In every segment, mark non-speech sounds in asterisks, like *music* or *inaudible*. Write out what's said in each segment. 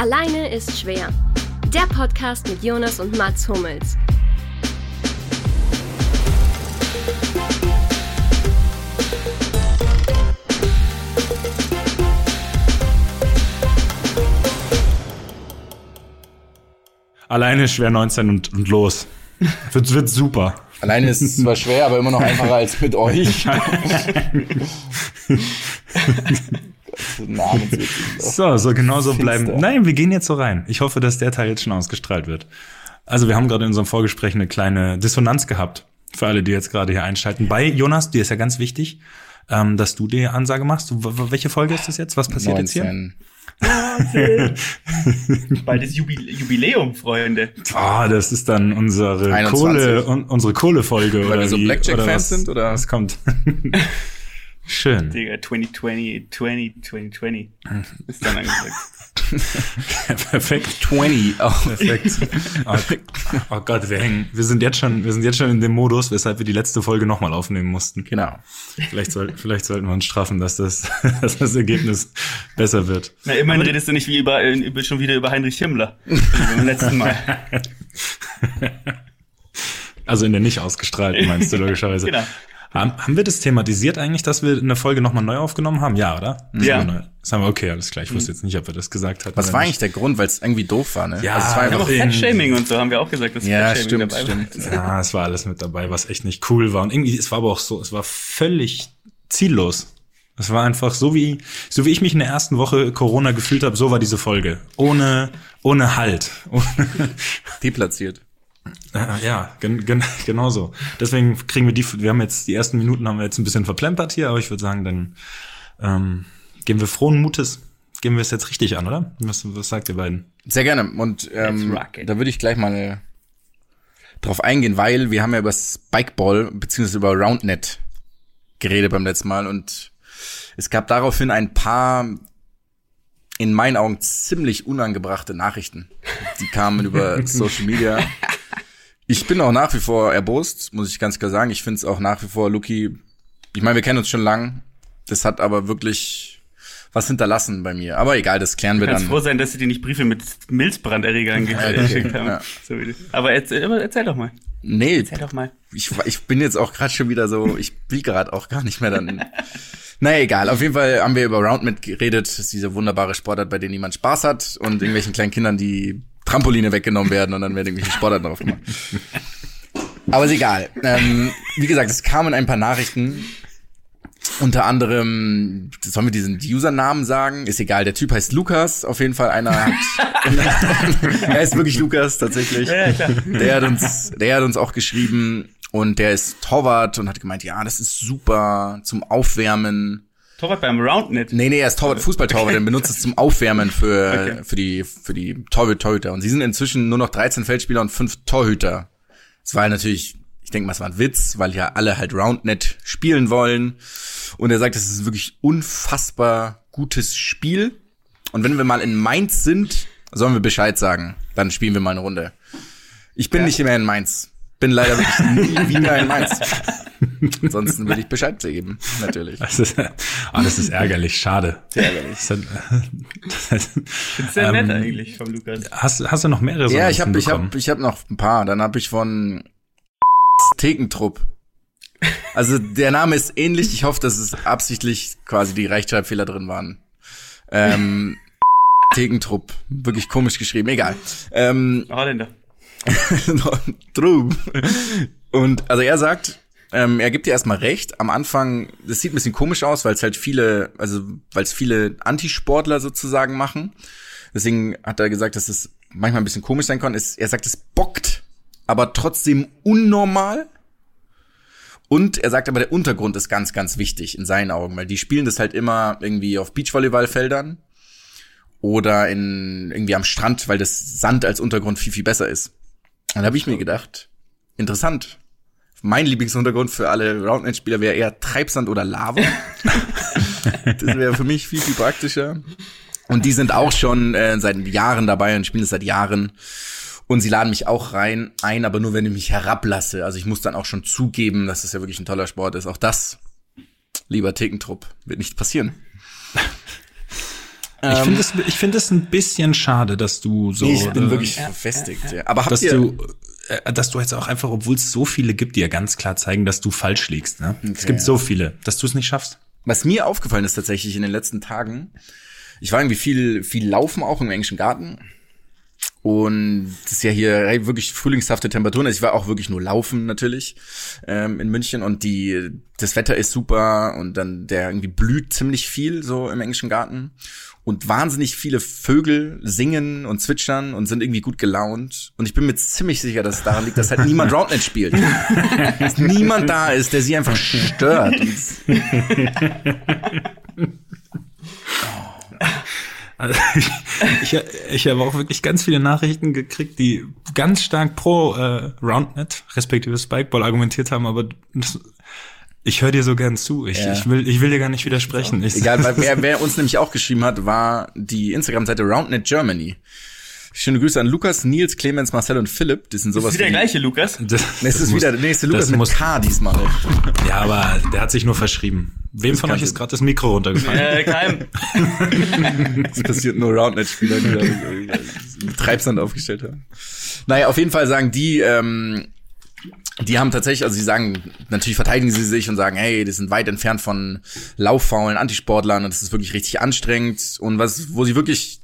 Alleine ist schwer. Der Podcast mit Jonas und Mats Hummels. Alleine ist schwer 19 und, und los. Wird, wird super. Alleine ist es zwar schwer, aber immer noch einfacher als mit euch. *laughs* *laughs* so, so genau so bleiben. Nein, wir gehen jetzt so rein. Ich hoffe, dass der Teil jetzt schon ausgestrahlt wird. Also wir haben gerade in unserem Vorgespräch eine kleine Dissonanz gehabt. Für alle, die jetzt gerade hier einschalten. Bei Jonas, dir ist ja ganz wichtig, ähm, dass du die Ansage machst. Welche Folge ist das jetzt? Was passiert 19. jetzt hier? *laughs* Bald ist Jubiläum, Freunde. Ah, oh, das ist dann unsere 21. Kohle, un, unsere Kohlefolge Weil wir so Blackjack-Fans sind, oder? Was kommt? *laughs* Schön. Digga, 2020, 20, 2020 ist dann angesagt. *laughs* Perfekt. 20. Oh. Perfekt. Oh, oh, Gott, wir hängen. Wir sind jetzt schon, wir sind jetzt schon in dem Modus, weshalb wir die letzte Folge nochmal aufnehmen mussten. Genau. Vielleicht, soll, vielleicht sollten wir uns straffen, dass das, *laughs* dass das Ergebnis besser wird. Na, immerhin redest du nicht wie über, über, schon wieder über Heinrich Himmler. beim letzten Mal. *laughs* Also in der nicht ausgestrahlten, meinst du logischerweise. genau. Haben, wir das thematisiert eigentlich, dass wir eine Folge nochmal neu aufgenommen haben? Ja, oder? Das ja. Neu. Das haben wir, okay, alles klar. Ich wusste jetzt nicht, ob wir das gesagt hatten. Was war eigentlich der Grund? Weil es irgendwie doof war, ne? Ja, also es war einfach Fettshaming und so haben wir auch gesagt, dass ja, stimmt, dabei stimmt. war. *laughs* Ja, es war alles mit dabei, was echt nicht cool war. Und irgendwie, es war aber auch so, es war völlig ziellos. Es war einfach so wie, so wie ich mich in der ersten Woche Corona gefühlt habe, so war diese Folge. Ohne, ohne Halt. *laughs* Deplatziert. Äh, ja, gen, gen, *laughs* genau so. Deswegen kriegen wir die, wir haben jetzt, die ersten Minuten haben wir jetzt ein bisschen verplempert hier, aber ich würde sagen, dann ähm, gehen wir frohen Mutes, gehen wir es jetzt richtig an, oder? Was, was sagt ihr beiden? Sehr gerne. Und ähm, da würde ich gleich mal drauf eingehen, weil wir haben ja über Spikeball beziehungsweise über Roundnet geredet beim letzten Mal und es gab daraufhin ein paar in meinen Augen ziemlich unangebrachte Nachrichten. Die kamen über *laughs* Social Media. Ich bin auch nach wie vor erbost, muss ich ganz klar sagen. Ich finde es auch nach wie vor, Luki, ich meine, wir kennen uns schon lang. Das hat aber wirklich was hinterlassen bei mir. Aber egal, das klären wir dann. Du kannst froh sein, dass sie dir nicht Briefe mit Milzbranderregern *laughs* geschickt haben. Ja. Aber erzähl, erzähl doch mal. Nee. Erzähl doch mal. Ich, ich bin jetzt auch gerade schon wieder so, ich will gerade auch gar nicht mehr dann. *laughs* naja, egal. Auf jeden Fall haben wir über Roundmet geredet. Das ist diese wunderbare Sportart, bei der niemand Spaß hat und irgendwelchen kleinen Kindern, die Trampoline weggenommen werden und dann werden irgendwelche Sportarten drauf gemacht. Aber ist egal. Ähm, wie gesagt, es kamen ein paar Nachrichten. Unter anderem, sollen wir diesen Usernamen sagen? Ist egal, der Typ heißt Lukas. Auf jeden Fall einer hat. *laughs* er ist wirklich Lukas, tatsächlich. Ja. Der hat uns, der hat uns auch geschrieben und der ist Torwart und hat gemeint, ja, das ist super zum Aufwärmen. Torwart beim Roundnet? Nee, nee, er ist Torwart, Fußballtorwart, okay. benutzt es zum Aufwärmen für, okay. für die, für die Torhüter. Und sie sind inzwischen nur noch 13 Feldspieler und 5 Torhüter. Es war natürlich, ich denke mal, es war ein Witz, weil ja alle halt Roundnet spielen wollen. Und er sagt, es ist wirklich unfassbar gutes Spiel. Und wenn wir mal in Mainz sind, sollen wir Bescheid sagen. Dann spielen wir mal eine Runde. Ich bin ja. nicht mehr in Mainz. Bin leider wirklich *laughs* nie wieder in Mainz. Ansonsten würde ich Bescheid geben, natürlich. Das ist, oh, das ist ärgerlich, schade. Sehr ärgerlich. Das ist, das ist sehr *laughs* ähm, nett eigentlich vom Lukas. Hast, hast du noch mehrere Ja, ich habe ich hab, ich hab noch ein paar. Dann habe ich von Thekentrupp. Also der Name ist ähnlich. Ich hoffe, dass es absichtlich quasi die Rechtschreibfehler drin waren. Ähm, Thekentrupp. Wirklich komisch geschrieben. Egal. Ähm, Holländer. *laughs* True. Und also er sagt, ähm, er gibt dir erstmal recht. Am Anfang, das sieht ein bisschen komisch aus, weil es halt viele, also weil es viele Antisportler sozusagen machen. Deswegen hat er gesagt, dass es manchmal ein bisschen komisch sein kann. Es, er sagt, es bockt, aber trotzdem unnormal. Und er sagt aber, der Untergrund ist ganz, ganz wichtig in seinen Augen, weil die spielen das halt immer irgendwie auf Beachvolleyballfeldern oder in irgendwie am Strand, weil das Sand als Untergrund viel, viel besser ist. Dann habe ich mir gedacht, interessant. Mein Lieblingsuntergrund für alle Roundnet-Spieler wäre eher Treibsand oder Lava. *laughs* das wäre für mich viel, viel praktischer. Und die sind auch schon äh, seit Jahren dabei und spielen es seit Jahren. Und sie laden mich auch rein ein, aber nur wenn ich mich herablasse. Also ich muss dann auch schon zugeben, dass es ja wirklich ein toller Sport ist. Auch das, lieber Thekentrupp, wird nicht passieren. Ich finde es ich finde es ein bisschen schade, dass du so. Ich bin äh, wirklich verfestigt. Ja. Aber habt dass ihr, du, äh, dass du jetzt auch einfach, obwohl es so viele gibt, die ja ganz klar zeigen, dass du falsch liegst. Ne? es gibt ja. so viele, dass du es nicht schaffst. was mir aufgefallen ist tatsächlich in den letzten Tagen, ich war irgendwie viel, viel laufen auch im englischen Garten. Und es ist ja hier hey, wirklich frühlingshafte Temperaturen. Also ich war auch wirklich nur laufen natürlich ähm, in München und die das Wetter ist super und dann der irgendwie blüht ziemlich viel so im englischen Garten und wahnsinnig viele Vögel singen und zwitschern und sind irgendwie gut gelaunt und ich bin mir ziemlich sicher, dass es daran liegt, dass halt niemand *laughs* Roundnet spielt. dass niemand da ist, der sie einfach stört. *laughs* Also ich, ich, ich habe auch wirklich ganz viele Nachrichten gekriegt, die ganz stark pro äh, Roundnet, respektive Spikeball argumentiert haben, aber das, ich höre dir so gern zu. Ich, Ja. ich, will, ich will dir gar nicht widersprechen. Ich, Egal, weil wer, wer uns nämlich auch geschrieben hat, war die Instagram-Seite Roundnet Germany. Schöne Grüße an Lukas, Nils, Clemens, Marcel und Philipp. Die sind Das sowas ist wieder wie- der gleiche Lukas. *laughs* Das, das ist muss- wieder der nächste Lukas das mit muss- K diesmal. Ja, aber der hat sich nur verschrieben. Wem von kann euch ist gerade das Mikro runtergefallen? Äh, kein, Das *laughs* passiert nur Roundnet-Spieler, die da Treibsand aufgestellt haben. Naja, auf jeden Fall sagen die, ähm, die haben tatsächlich, also sie sagen, natürlich verteidigen sie sich und sagen, hey, die sind weit entfernt von lauffaulen Antisportlern und das ist wirklich richtig anstrengend. Und was, wo sie wirklich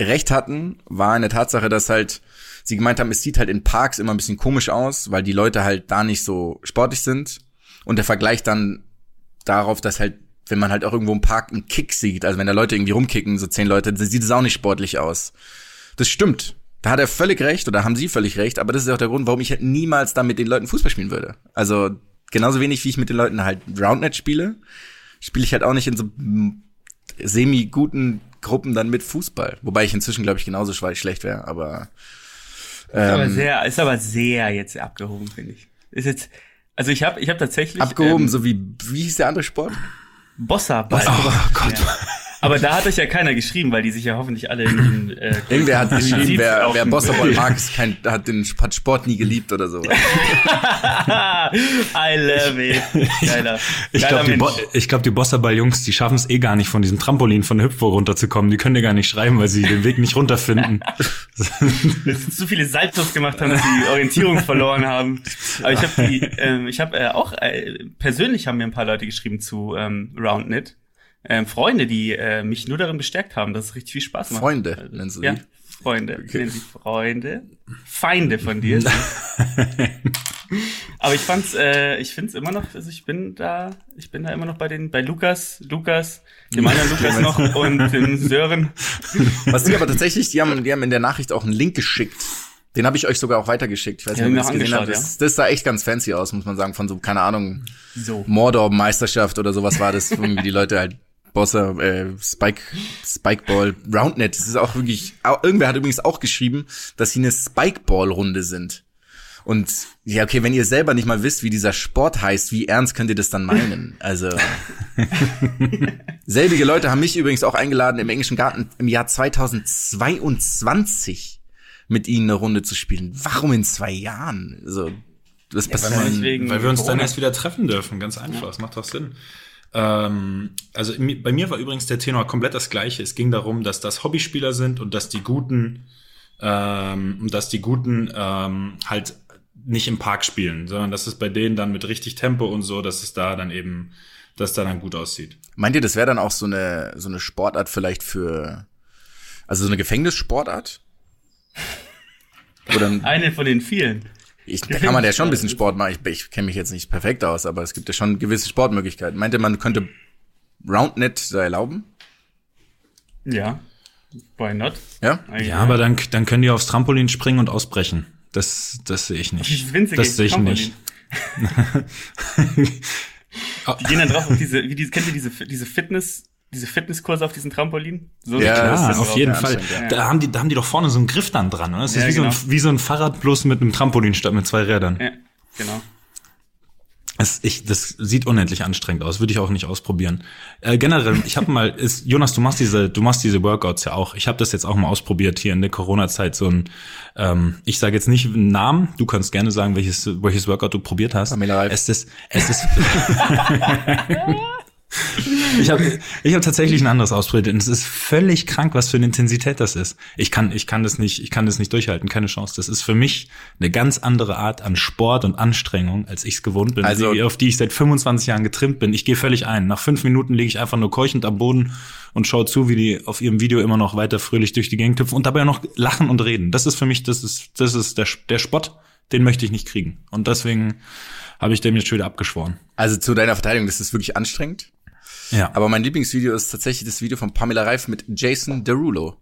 recht hatten, war in der Tatsache, dass halt sie gemeint haben, es sieht halt in Parks immer ein bisschen komisch aus, weil die Leute halt da nicht so sportlich sind. Und der Vergleich dann darauf, dass halt, wenn man halt auch irgendwo im Park einen Kick sieht, also wenn da Leute irgendwie rumkicken, so zehn Leute, sieht es auch nicht sportlich aus. Das stimmt. Da hat er völlig recht oder haben sie völlig recht, aber das ist auch der Grund, warum ich halt niemals da mit den Leuten Fußball spielen würde. Also genauso wenig, wie ich mit den Leuten halt Roundnet spiele, spiele ich halt auch nicht in so mm, semi-guten Gruppen dann mit Fußball. Wobei ich inzwischen, glaube ich, genauso schlecht wäre, aber ist, aber ähm, sehr, ist aber sehr jetzt abgehoben, finde ich. Ist jetzt, also ich habe ich hab tatsächlich abgehoben, ähm, so wie, wie hieß der andere Sport? Bossa Ball. Oh Gott. Ja. Aber da hat euch ja keiner geschrieben, weil die sich ja hoffentlich alle in den äh, *laughs* Irgendwer hat geschrieben, wer, wer Bosserball mag, ist kein, hat den hat Sport nie geliebt oder so. *laughs* I love it. Geiler. Ich glaube, die, Bo ich glaub, die Bosserball-Jungs, die schaffen es eh gar nicht, von diesem Trampolin von der Hüpfburg runterzukommen. Die können dir gar nicht schreiben, weil sie den Weg nicht runterfinden. *laughs* dass sie zu viele Saltos gemacht haben, dass sie die Orientierung verloren haben. Aber ich habe die, ähm, ich habe äh, auch äh, persönlich haben mir ein paar Leute geschrieben zu ähm, Roundnet. Ähm, Freunde, die äh, mich nur darin bestärkt haben, dass es richtig viel Spaß macht. Freunde, Also, nennst du die? Ja, Freunde. Okay. Nennen sie Freunde. Feinde von dir. *laughs* Aber ich fand's, äh, ich find's immer noch, also ich bin da, ich bin da immer noch bei den, bei Lukas, Lukas, dem *laughs* anderen Lukas noch und dem Sören. Was die aber tatsächlich, die haben, die haben in der Nachricht auch einen Link geschickt. Den habe ich euch sogar auch weitergeschickt. Ich weiß nicht, ob ihr das gesehen habt. Das, das sah echt ganz fancy aus, muss man sagen, von so, keine Ahnung, So. Mordor-Meisterschaft oder sowas war das, irgendwie *laughs* die Leute halt Bosser, äh, Spike, Spikeball, Roundnet. Das ist auch wirklich, auch, irgendwer hat übrigens auch geschrieben, dass sie eine Spikeball-Runde sind. Und ja, okay, wenn ihr selber nicht mal wisst, wie dieser Sport heißt, wie ernst könnt ihr das dann meinen? Also *laughs* selbige Leute haben mich übrigens auch eingeladen, im englischen Garten im Jahr 2022 mit ihnen eine Runde zu spielen. Warum in zwei Jahren? Also das weil man passiert. wegen Weil wir uns dann erst wieder treffen dürfen, ganz einfach. Das macht doch Sinn. Ähm, also bei mir war übrigens der Tenor komplett das gleiche. Es ging darum, dass das Hobbyspieler sind und dass die Guten, ähm, und dass die Guten ähm, halt nicht im Park spielen, sondern dass es bei denen dann mit richtig Tempo und so, dass es da dann eben, dass da dann gut aussieht. Meint ihr, das wäre dann auch so eine so eine Sportart vielleicht für also so eine Gefängnissportart? *laughs* Oder Eine von den vielen. Ich, *laughs* da kann man ja schon ein bisschen Sport machen. Ich, ich kenne mich jetzt nicht perfekt aus, aber es gibt ja schon gewisse Sportmöglichkeiten. Meint ihr, man könnte Roundnet da erlauben? Ja. Why not? Ja? Eigentlich, Ja, aber dann, dann können die aufs Trampolin springen und ausbrechen. Das, das sehe ich nicht. Winzige Das sehe ich Trampolin. nicht. *laughs* Die gehen dann drauf auf diese, wie diese, kennt ihr diese, diese Fitness, diese Fitnesskurse auf diesen Trampolin? So Ja, das ist auf jeden Fall. Da haben die, da haben die doch vorne so einen Griff dann dran, oder? Das ist Ja, wie, so genau. ein, wie so ein Fahrrad bloß mit einem Trampolin statt mit zwei Rädern. Ja, genau. Es, ich, das sieht unendlich anstrengend aus, würde ich auch nicht ausprobieren. Äh, generell, ich habe mal, ist, Jonas, du machst diese, du machst diese Workouts ja auch. Ich habe das jetzt auch mal ausprobiert hier in der Corona-Zeit. So ein, ähm, ich sage jetzt nicht einen Namen. Du kannst gerne sagen, welches welches Workout du probiert hast. Pamela Reif. Es ist, es ist. *laughs* *laughs* ich habe ich hab tatsächlich ein anderes ausprobiert und es ist völlig krank, was für eine Intensität das ist. Ich kann, ich kann das nicht, ich kann das nicht durchhalten, keine Chance. Das ist für mich eine ganz andere Art an Sport und Anstrengung, als ich es gewohnt bin, Also- die, auf die ich seit 25 Jahren getrimmt bin. Ich gehe völlig ein. Nach fünf Minuten liege ich einfach nur keuchend am Boden und schaue zu, wie die auf ihrem Video immer noch weiter fröhlich durch die Gegend hüpfen und dabei noch lachen und reden. Das ist für mich, das ist, das ist der, der Spott, den möchte ich nicht kriegen. Und deswegen habe ich dem jetzt schon wieder abgeschworen. Also zu deiner Verteidigung, das ist wirklich anstrengend. Ja. Aber mein Lieblingsvideo ist tatsächlich das Video von Pamela Reif mit Jason Derulo.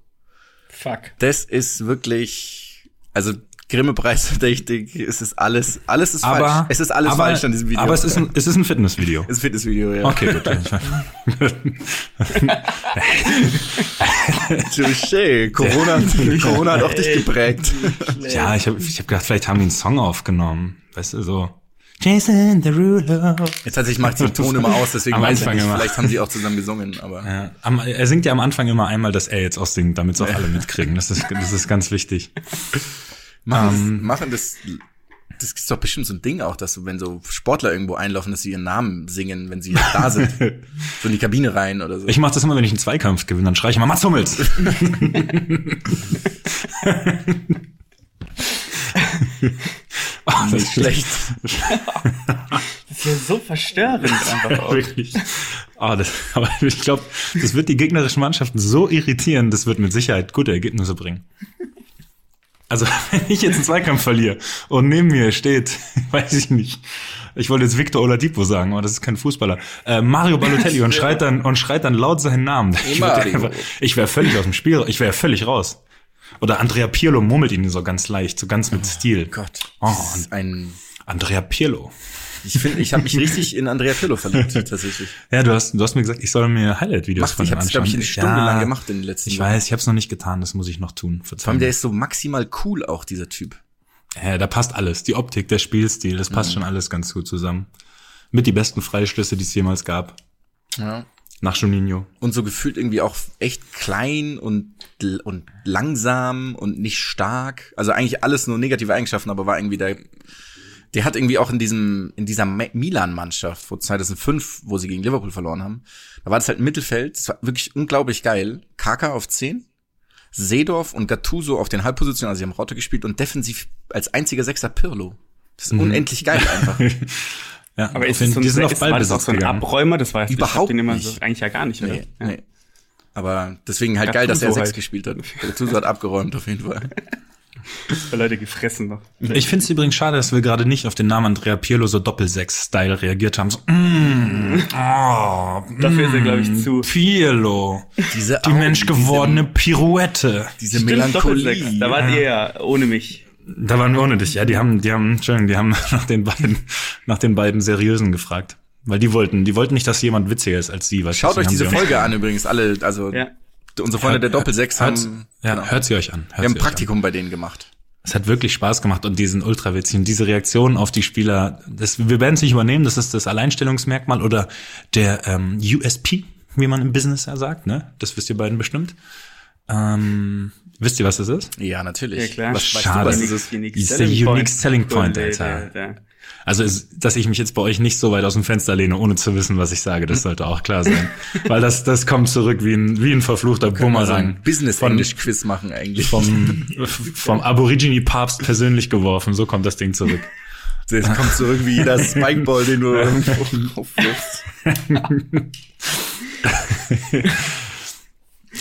Fuck. Das ist wirklich, also Grimme-Preis verdächtig, *laughs* es ist alles, alles ist aber falsch. Es ist alles aber, falsch an diesem Video. Aber es ist ein, es ist ein Fitnessvideo. es ist ein Fitnessvideo, ja. Okay, gut. *laughs* *laughs* Touché. Corona, Corona hat auch dich geprägt. ja, ich habe ich hab gedacht, vielleicht haben die einen Song aufgenommen. Weißt du, so. Jason Derulo. Jetzt tatsächlich macht sie den Ton immer aus, deswegen Am weiß ich Anfang nicht, immer. vielleicht haben sie auch zusammen gesungen, aber. Ja, am, er singt ja am Anfang immer einmal, dass er jetzt auch singt, damit es auch alle mitkriegen. Das ist, das ist ganz wichtig. Machen, das, machen das, das ist doch bestimmt so ein Ding auch, dass wenn so Sportler irgendwo einlaufen, dass sie ihren Namen singen, wenn sie da sind. *laughs* so in die Kabine rein oder so. Ich mache das immer, wenn ich einen Zweikampf gewinne, dann schreie ich immer Mats Hummels. *laughs* oh, das nicht schlecht. *laughs* Das ist ja so verstörend einfach auch. Wirklich. Ah, das, aber ich glaube, das wird die gegnerischen Mannschaften so irritieren, das wird mit Sicherheit gute Ergebnisse bringen. Also, *laughs* wenn ich jetzt einen Zweikampf verliere und neben mir steht, *laughs* weiß ich nicht, ich wollte jetzt Victor Oladipo sagen, aber das ist kein Fußballer, äh, Mario Balotelli und schreit dann und schreit dann laut seinen Namen. Ich, ich wäre völlig aus dem Spiel, ich wäre völlig raus. Oder Andrea Pirlo murmelt ihn so ganz leicht, so ganz mit Stil. Gott. Oh, Das ist ein, Andrea Pirlo. ich finde, ich habe mich richtig in Andrea Pirlo verliebt, *laughs* tatsächlich. Ja, du hast, du hast mir gesagt, ich soll mir Highlight-Videos von ich ihm habe es, anschauen. glaube ich, eine Stunde Ja, lang gemacht in den letzten Ich Wochen. weiß, ich habe es noch nicht getan, das muss ich noch tun. Vor Verzeihung. allem, der ist so maximal cool auch, dieser Typ. ja, da passt alles. Die Optik, der Spielstil, das passt schon alles ganz gut zusammen. Mit die besten Freischlüsse, die es jemals gab. Ja. Nach Juninho. Und so gefühlt irgendwie auch echt klein und, und langsam und nicht stark. Also eigentlich alles nur negative Eigenschaften, aber war irgendwie der, der hat irgendwie auch in diesem, in dieser Ma- Milan-Mannschaft, wo 2005, wo sie gegen Liverpool verloren haben, da war das halt Mittelfeld, das war wirklich unglaublich geil. Kaka auf 10, Seedorf und Gattuso auf den Halbpositionen, also sie haben Raute gespielt und defensiv als einziger Sechser Pirlo. Das ist unendlich geil einfach. *laughs* Ja, Aber ist es so ein, die sind auf ist, war das auch Ballbesitz so ein gegangen. Abräumer? Das war Überhaupt ich hab den immer nicht. so, eigentlich ja gar nicht, oder? Nee, ja. nee. Aber deswegen halt geil, dass er Sechs halt. gespielt hat. Gattuso hat abgeräumt auf jeden Fall. *laughs* Leute gefressen noch. Ich finde es übrigens schade, dass wir gerade nicht auf den Namen Andrea Pirlo so Doppelsechs-Style reagiert haben. So, mm, oh, *laughs* Dafür ist er, glaube ich, zu. Pirlo. Diese Die menschgewordene Pirouette. diese Stimmt. Melancholie. Da wart ihr ja ohne mich. Da waren wir ohne dich. Ja, die haben, die haben, Entschuldigung, die haben *laughs* nach den beiden, nach den beiden Seriösen gefragt. Weil die wollten, die wollten nicht, dass jemand witziger ist als sie. Weißt Schaut euch diese Folge an übrigens, alle, also Ja. unsere Freunde der Doppelsechs hört, haben, ja, genau. hört sie euch an. Hört wir haben ein euch an. Praktikum bei denen gemacht. Es hat wirklich Spaß gemacht und diesen Ultrawitz und diese Reaktion auf die Spieler, das, wir werden es nicht übernehmen, das ist das Alleinstellungsmerkmal oder der ähm, USP, wie man im Business ja sagt, ne? Das wisst ihr beiden bestimmt. Ähm, wisst ihr, was das ist? Ja, natürlich. Ja, klar. Was, weißt Schade. du, was Das ist es? Unique ist der Unique Selling Point, Alter. der- der- Also, ist, dass ich mich jetzt bei euch nicht so weit aus dem Fenster lehne, ohne zu wissen, was ich sage, das sollte auch klar sein. *laughs* Weil das, das kommt zurück wie ein, wie ein verfluchter so Bumerang. ein Business-English-Quiz machen eigentlich. Vom, *laughs* vom Aborigine-Papst persönlich geworfen, so kommt das Ding zurück. Das kommt zurück wie jeder *laughs* Spikeball, den du irgendwo aufwirfst.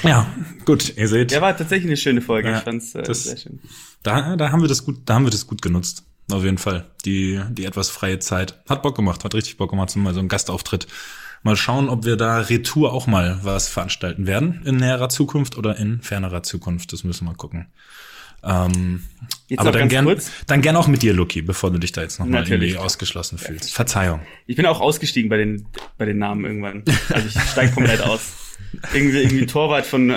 Ja, gut, ihr seht. Ja, war tatsächlich eine schöne Folge. Ja, ich fand's äh, das- sehr schön. Da, da haben wir das gut, da haben wir das gut genutzt. Auf jeden Fall. Die, die etwas freie Zeit. Hat Bock gemacht, hat richtig Bock gemacht, so mal so ein Gastauftritt. Mal schauen, ob wir da Retour auch mal was veranstalten werden in näherer Zukunft oder in fernerer Zukunft. Das müssen wir gucken. Ähm, Jetzt aber dann gern, kurz. dann gern auch mit dir, Lucky, bevor du dich da jetzt nochmal irgendwie ausgeschlossen fühlst. Verzeihung. Ich bin auch ausgestiegen bei den, bei den Namen irgendwann. Also ich steig komplett *laughs* aus. Irgendwie, irgendwie Torwart von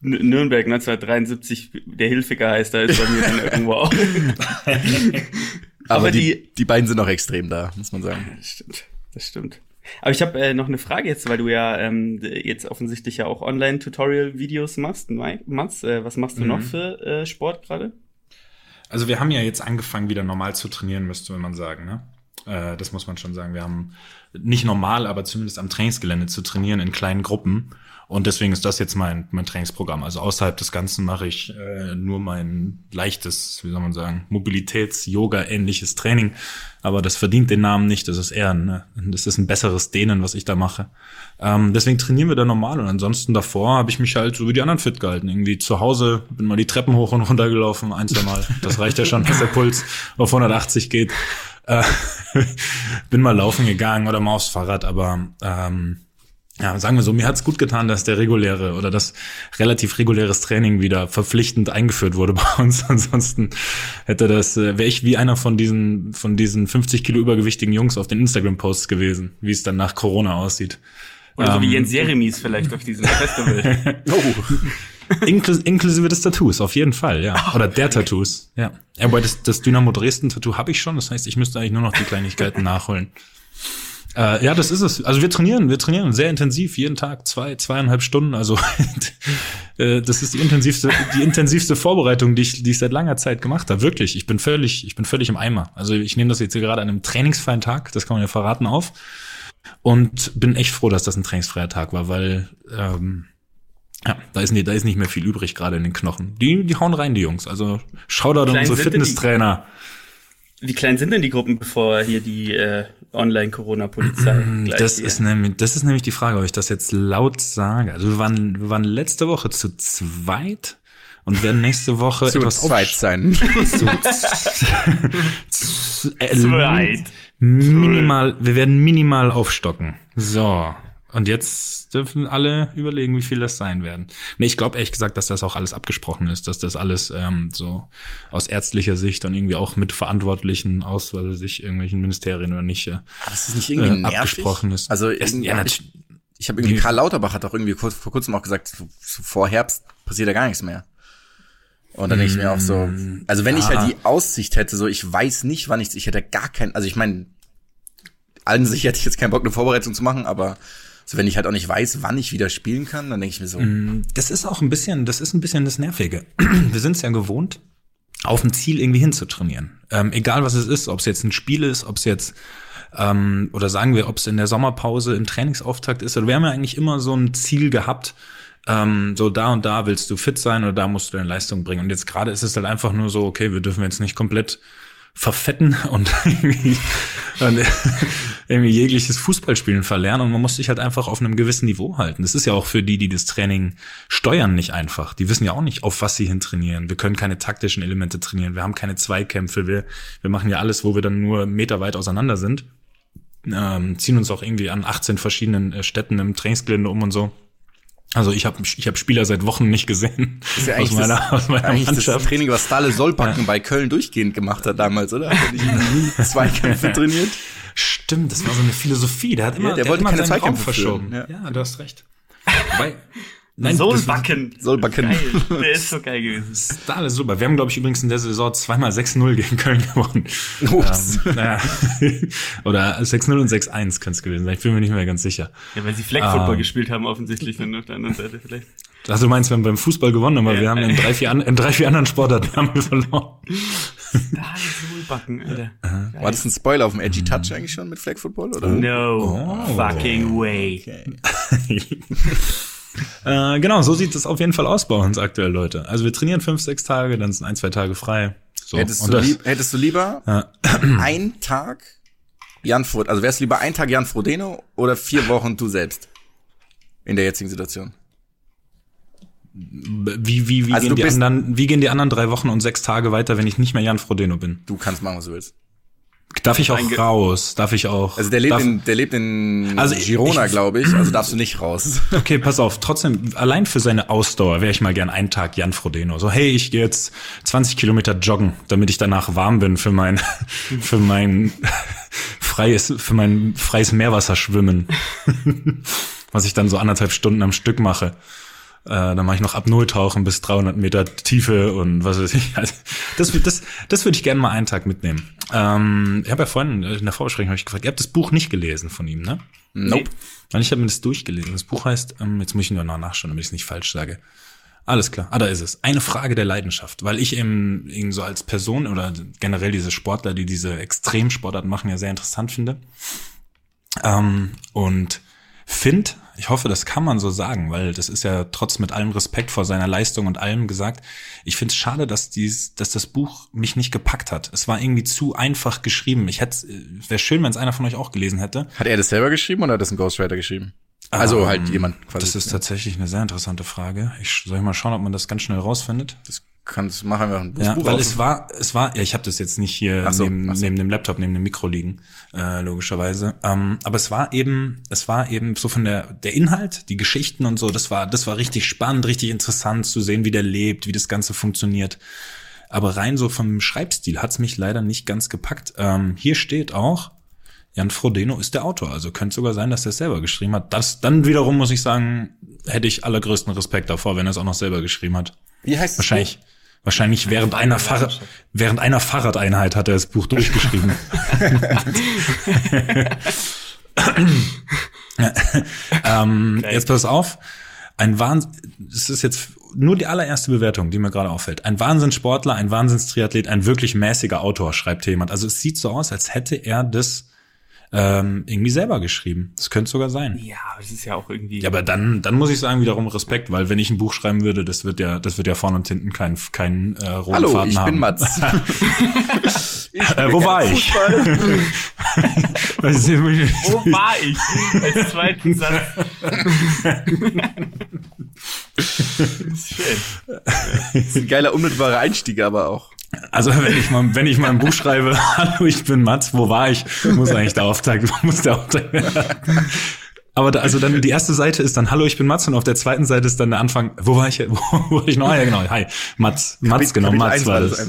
Nürnberg 1973, der Hilfiger heißt, da ist bei mir dann irgendwo auch. Aber, Aber die, die- die beiden sind auch extrem da, muss man sagen. Das stimmt, das stimmt. Aber ich habe äh, noch eine Frage jetzt, weil du ja ähm, jetzt offensichtlich ja auch Online-Tutorial-Videos machst. Mike, Mats, äh, was machst du noch für äh, Sport gerade? Also wir haben ja jetzt angefangen, wieder normal zu trainieren, müsste man sagen. Ne? Äh, das muss man schon sagen. Wir haben nicht normal, aber zumindest am Trainingsgelände zu trainieren in kleinen Gruppen. Und deswegen ist das jetzt mein, mein Trainingsprogramm. Also außerhalb des Ganzen mache ich äh, nur mein leichtes, wie soll man sagen, Mobilitäts-Yoga-ähnliches Training. Aber das verdient den Namen nicht. Das ist eher ein, das ist ein besseres Dehnen, was ich da mache. Ähm, deswegen trainieren wir da normal. Und ansonsten davor habe ich mich halt so wie die anderen fit gehalten. Irgendwie zu Hause bin mal die Treppen hoch und runter gelaufen, ein, zwei Mal. Das reicht ja schon, dass der Puls auf 180 geht. Äh, *laughs* bin mal laufen gegangen oder mal aufs Fahrrad, aber ähm, ja, sagen wir so, mir hat's gut getan, dass der reguläre oder das relativ reguläres Training wieder verpflichtend eingeführt wurde *laughs* bei uns. Ansonsten hätte das, äh, wäre ich wie einer von diesen, von diesen 50 Kilo übergewichtigen Jungs auf den Instagram-Posts gewesen, wie es dann nach Corona aussieht. Oder so wie ähm, Jens Jeremies vielleicht auf diesem *laughs* Festival. oh. Inklus inklusive des Tattoos, auf jeden Fall, ja. Oder der Tattoos, ja. Aber das, das Dynamo Dresden-Tattoo habe ich schon, das heißt, ich müsste eigentlich nur noch die Kleinigkeiten *laughs* nachholen. Äh, ja, das ist es. Also wir trainieren, wir trainieren sehr intensiv, jeden Tag zwei, zweieinhalb Stunden. Also *laughs* äh, das ist die intensivste, die intensivste Vorbereitung, die ich, die ich seit langer Zeit gemacht habe. Wirklich, ich bin völlig, ich bin völlig im Eimer. Also ich nehme das jetzt hier gerade an einem trainingsfreien Tag, das kann man ja verraten, auf. Und bin echt froh, dass das ein trainingsfreier Tag war, weil ähm, ja, da ist, nicht, da ist nicht mehr viel übrig gerade in den Knochen. Die, die hauen rein, die Jungs. Also schau da unsere Fitnesstrainer. Wie klein sind denn die Gruppen, bevor hier die äh, Online-Corona-Polizei mm, Das ist, nämlich, das ist nämlich die Frage, ob ich das jetzt laut sage. Also wir waren, wir waren letzte Woche zu zweit und werden nächste Woche *laughs* zu etwas zweit sein. *laughs* zu, *laughs* zu, äh, zweit. Minimal, wir werden minimal aufstocken. So. Und jetzt dürfen alle überlegen, wie viel das sein werden. Nee, ich glaube ehrlich gesagt, dass das auch alles abgesprochen ist, dass das alles ähm, so aus ärztlicher Sicht dann irgendwie auch mit Verantwortlichen aus, weil sich irgendwelchen Ministerien oder nicht, äh, das ist nicht irgendwie äh, abgesprochen ist. Also es, ja, ich, ich habe irgendwie Karl Lauterbach hat auch irgendwie kurz, vor kurzem auch gesagt, vor Herbst passiert da gar nichts mehr. Und dann denke ich mir auch so, mm, also wenn ja. ich halt die Aussicht hätte, so ich weiß nicht, wann ich, ich hätte gar kein, also ich meine, allen sich hätte ich jetzt keinen Bock, eine Vorbereitung zu machen, aber so wenn ich halt auch nicht weiß, wann ich wieder spielen kann, dann denke ich mir so. Mm, das ist auch ein bisschen, das ist ein bisschen das Nervige. *clears throat* Wir sind es ja gewohnt, auf ein Ziel irgendwie hinzutrainieren. Ähm, egal was es ist, ob es jetzt ein Spiel ist, ob es jetzt ähm, oder sagen wir, ob es in der Sommerpause im Trainingsauftakt ist. Oder wir haben ja eigentlich immer so ein Ziel gehabt, ähm, so da und da willst du fit sein oder da musst du deine Leistung bringen. Und jetzt gerade ist es halt einfach nur so, okay, wir dürfen jetzt nicht komplett verfetten und *laughs* irgendwie, irgendwie jegliches Fußballspielen verlernen und man muss sich halt einfach auf einem gewissen Niveau halten. Das ist ja auch für die, die das Training steuern, nicht einfach. Die wissen ja auch nicht, auf was sie hin trainieren. Wir können keine taktischen Elemente trainieren. Wir haben keine Zweikämpfe. Wir, wir machen ja alles, wo wir dann nur Meter weit auseinander sind. Ähm, ziehen uns auch irgendwie an 18 verschiedenen äh, Städten im Trainingsgelände um und so. Also ich habe ich hab Spieler seit Wochen nicht gesehen. Das ist ja eigentlich aus meiner, das, aus meiner eigentlich Mannschaft. das Training, was Stale Sollbacken ja. bei Köln durchgehend gemacht hat damals, oder? Hat er nicht nie *laughs* Zweikämpfe trainiert? Stimmt, das war so eine Philosophie. Der hat immer, ja, der, der wollte keine Zweikämpfe verschoben. Ja. ja, du hast recht. Wobei, *laughs* Nein, Soulbacken. Soulbacken. *laughs* Der ist so geil gewesen. Das ist alles super. Wir haben, glaube ich, übrigens in der Saison zweimal 6-0 gegen Köln gewonnen. Ups. Ähm, naja. *laughs* Oder 6-0 und 6-1 könnte es gewesen sein. Ich bin mir nicht mehr ganz sicher. Ja, weil sie Flag Football ähm, gespielt haben, offensichtlich dann auf der anderen Seite vielleicht. Also du meinst, wir haben beim Fußball gewonnen, aber ja. wir haben in drei, vier, an, in drei, vier anderen Sportarten haben wir verloren. Da Soulbacken, Alter. Uh War das ein Spoiler auf dem Edgy Touch eigentlich schon mit Flag Football, oder? No oh. fucking way. Okay. *laughs* Äh, genau, so sieht es auf jeden Fall aus bei uns aktuell, Leute. Also wir trainieren fünf, sechs Tage, dann sind ein, zwei Tage frei. So. Hättest, du, lieb, hättest du lieber ja. *clears throat* ein Tag Jan Frod, also wärst du lieber ein Tag Jan Frodeno oder vier Wochen du selbst in der jetzigen Situation? Wie, wie, wie, also gehen die anderen, wie gehen die anderen drei Wochen und sechs Tage weiter, wenn ich nicht mehr Jan Frodeno bin? Du kannst machen, was du willst. Darf ich auch raus? Darf ich auch? Also der lebt in, der lebt in also Girona, glaube ich. Also darfst du nicht raus. *laughs* Okay, pass auf. Trotzdem, allein für seine Ausdauer wäre ich mal gern einen Tag Jan Frodeno. So, hey, ich gehe jetzt 20 Kilometer joggen, damit ich danach warm bin für mein, *laughs* für mein *laughs* freies, für mein freies Meerwasserschwimmen. Was ich dann so anderthalb Stunden am Stück mache. Äh, dann mache ich noch ab Null tauchen bis 300 Meter Tiefe und was weiß ich. Also, das, das, das würde ich gerne mal einen Tag mitnehmen. Ähm, ich habe ja vorhin in der Vorbesprechung hab ich gefragt, ihr habt das Buch nicht gelesen von ihm, ne? Nope. Weil ich habe mir das durchgelesen. Das Buch heißt, ähm, jetzt muss ich nur noch nachschauen, damit ich es nicht falsch sage. Alles klar. Ah, da ist es. Eine Frage der Leidenschaft, weil ich eben, eben so als Person oder generell diese Sportler, die diese Extremsportarten machen, ja sehr interessant finde. Ähm, und finde, ich hoffe, das kann man so sagen, weil das ist ja trotz mit allem Respekt vor seiner Leistung und allem gesagt. Ich finde es schade, dass dies, dass das Buch mich nicht gepackt hat. Es war irgendwie zu einfach geschrieben. Ich hätte, wäre schön, wenn es einer von euch auch gelesen hätte. Hat er das selber geschrieben oder hat das ein Ghostwriter geschrieben? Also Ähm, halt jemand quasi. Das ist tatsächlich eine sehr interessante Frage. Ich soll ich mal schauen, ob man das ganz schnell rausfindet. das kannst machen wir ein Ja, Buch weil raus. es war, es war, ja, ich habe das jetzt nicht hier so, neben, so. neben dem Laptop, neben dem Mikro liegen, äh, logischerweise. Ähm, aber es war eben, es war eben so von der der Inhalt, die Geschichten und so, das war, das war richtig spannend, richtig interessant zu sehen, wie der lebt, wie das Ganze funktioniert. Aber rein so vom Schreibstil hat's mich leider nicht ganz gepackt. Ähm, hier steht auch, Jan Frodeno ist der Autor, also könnte sogar sein, dass er es selber geschrieben hat. Das dann wiederum muss ich sagen, hätte ich allergrößten Respekt davor, wenn er es auch noch selber geschrieben hat. Wie heißt? Wahrscheinlich, wahrscheinlich während einer Fahrrad, während einer Fahrradeinheit hat er das Buch durchgeschrieben. *laughs* *laughs* ähm, jetzt pass auf. Ein Wahnsinn, es ist jetzt nur die allererste Bewertung, die mir gerade auffällt. Ein Wahnsinnssportler, ein Wahnsinnstriathlet, ein wirklich mäßiger Autor, schreibt jemand. Also es sieht so aus, als hätte er das ähm, irgendwie selber geschrieben. Das könnte sogar sein. Ja, aber das ist ja auch irgendwie. Ja, aber dann, dann muss ich sagen wiederum Respekt, weil wenn ich ein Buch schreiben würde, das wird ja, das wird ja vorne und hinten kein, kein äh, roten Hallo, Faden *laughs* ich haben. bin Mats. Äh, wo war ich? *laughs* Ich. Wo war ich? Als zweiten Satz. Schön. *laughs* Das ist ein geiler unmittelbarer Einstieg, aber auch. Also wenn ich mal, wenn ich mal ein Buch schreibe, *laughs* hallo, ich bin Mats, wo war ich? Muss eigentlich der Auftakt, muss der Auftakt werden. Aber da, also dann die erste Seite ist dann Hallo, ich bin Mats und auf der zweiten Seite ist dann der Anfang, wo war ich? *laughs* Wo, wo war ich noch? Ah, Ja, genau. Hi, Mats, Mats, genau, Mats war war das.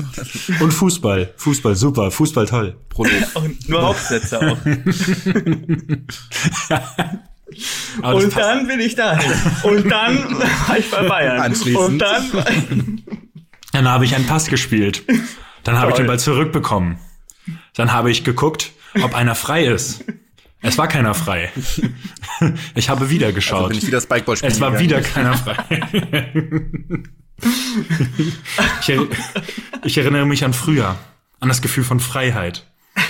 Und Fußball, Fußball super, Fußball toll. Und nur Hauptsätze auch. *laughs* Und dann bin ich da. Und dann war ich bei Bayern. Anschließend. Und dann. Dann habe ich einen Pass gespielt. Dann habe ich den Ball zurückbekommen. Dann habe ich geguckt, ob einer frei ist. Es war keiner frei. *laughs* Ich habe wieder Also geschaut. bin ich wieder Spikeball spielen es war wieder keiner frei. Ich, er, ich erinnere mich an früher, an das Gefühl von Freiheit.